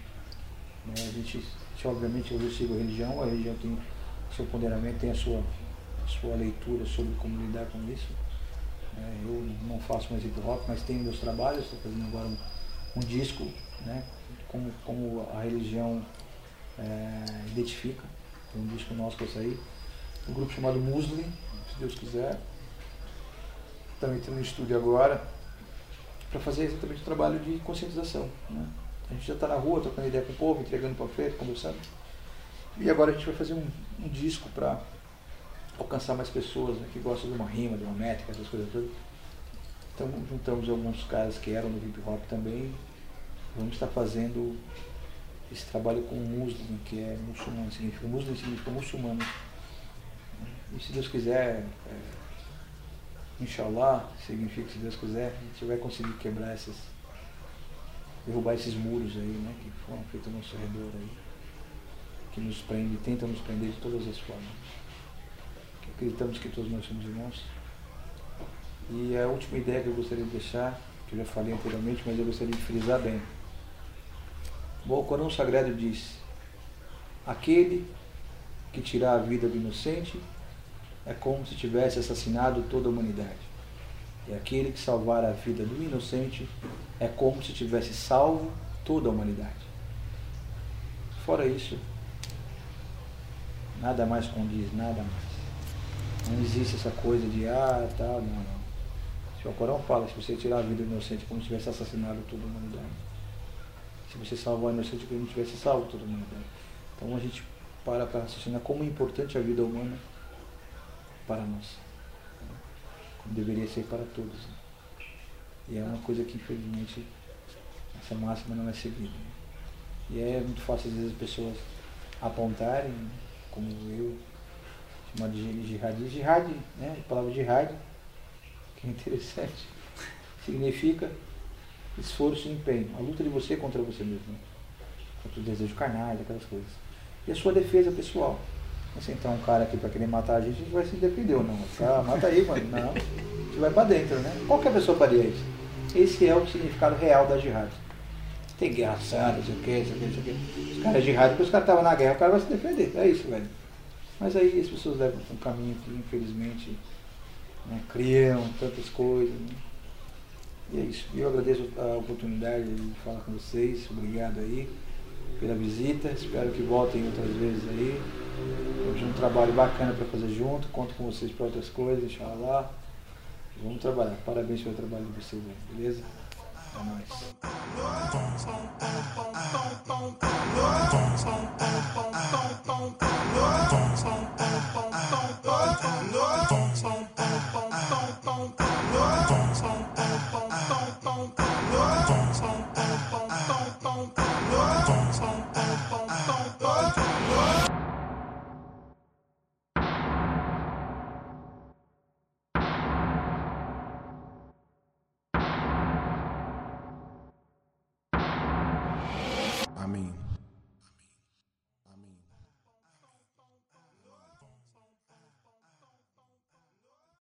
Né? A, gente, a gente, obviamente, eu sigo a religião, a religião tem o seu ponderamento, tem a sua, a sua leitura sobre como lidar com isso. Né? Eu não faço mais hip hop, mas tenho meus trabalhos, estou fazendo agora um, um, disco, né? como, como a religião é, identifica. Tem um disco nosso que eu saí, um grupo chamado Muslim, se Deus quiser. Também estou no estúdio agora para fazer exatamente o trabalho de conscientização. Né? A gente já está na rua, trocando ideia com o povo, entregando panfleto, conversando. E agora a gente vai fazer um, um disco para alcançar mais pessoas né, que gostam de uma rima, de uma métrica, essas coisas todas. Então juntamos alguns caras que eram no hip hop também. Vamos estar fazendo esse trabalho com muslim, que é muçulmano, significa muslim significa muçulmano. E se Deus quiser, é, inshallah, significa se Deus quiser, a gente vai conseguir quebrar essas, derrubar esses muros aí, né, que foram feitos ao nosso redor aí, que nos prende, tentam nos prender de todas as formas acreditamos que todos nós somos irmãos. E a última ideia que eu gostaria de deixar, que eu já falei anteriormente, mas eu gostaria de frisar bem. Bom, o Corão Sagrado diz: aquele que tirar a vida do inocente é como se tivesse assassinado toda a humanidade. E aquele que salvar a vida do inocente é como se tivesse salvo toda a humanidade. Fora isso, nada mais condiz, nada mais. Não existe essa coisa de, ah, tal, não, não. O Corão fala, se você tirar a vida do inocente como se tivesse assassinado toda a humanidade. Se você salvar o inocente como se tivesse salvo toda a humanidade. Então a gente para para raciocinar como é importante a vida humana para nós. Como deveria ser para todos. E é uma coisa que infelizmente essa máxima não é seguida. E é muito fácil às vezes as pessoas apontarem, como eu, chamado de jihad. Jihad, né? A palavra jihad, interessante, significa esforço e empenho. A luta de você contra você mesmo. Né? Contra os desejos carnais, aquelas coisas. E a sua defesa pessoal. Você então um cara aqui para querer matar a gente, a gente vai se defender ou não. Ah, mata aí, mano. Não. A gente vai para dentro, né? Qualquer pessoa faria isso. Esse é o significado real da jihad. Tem guerra santa, não sei o que, não sei o que, não sei o que. Os caras jihad, porque os caras estavam na guerra, o cara vai se defender. É isso, velho. Mas aí as pessoas levam um caminho que infelizmente né, criam tantas coisas. Né? E é isso. Eu agradeço a oportunidade de falar com vocês. Obrigado aí pela visita. Espero que voltem outras vezes aí. Temos um trabalho bacana para fazer junto. Conto com vocês para outras coisas, inshallah. Vamos trabalhar. Parabéns pelo trabalho de vocês, beleza? Nice.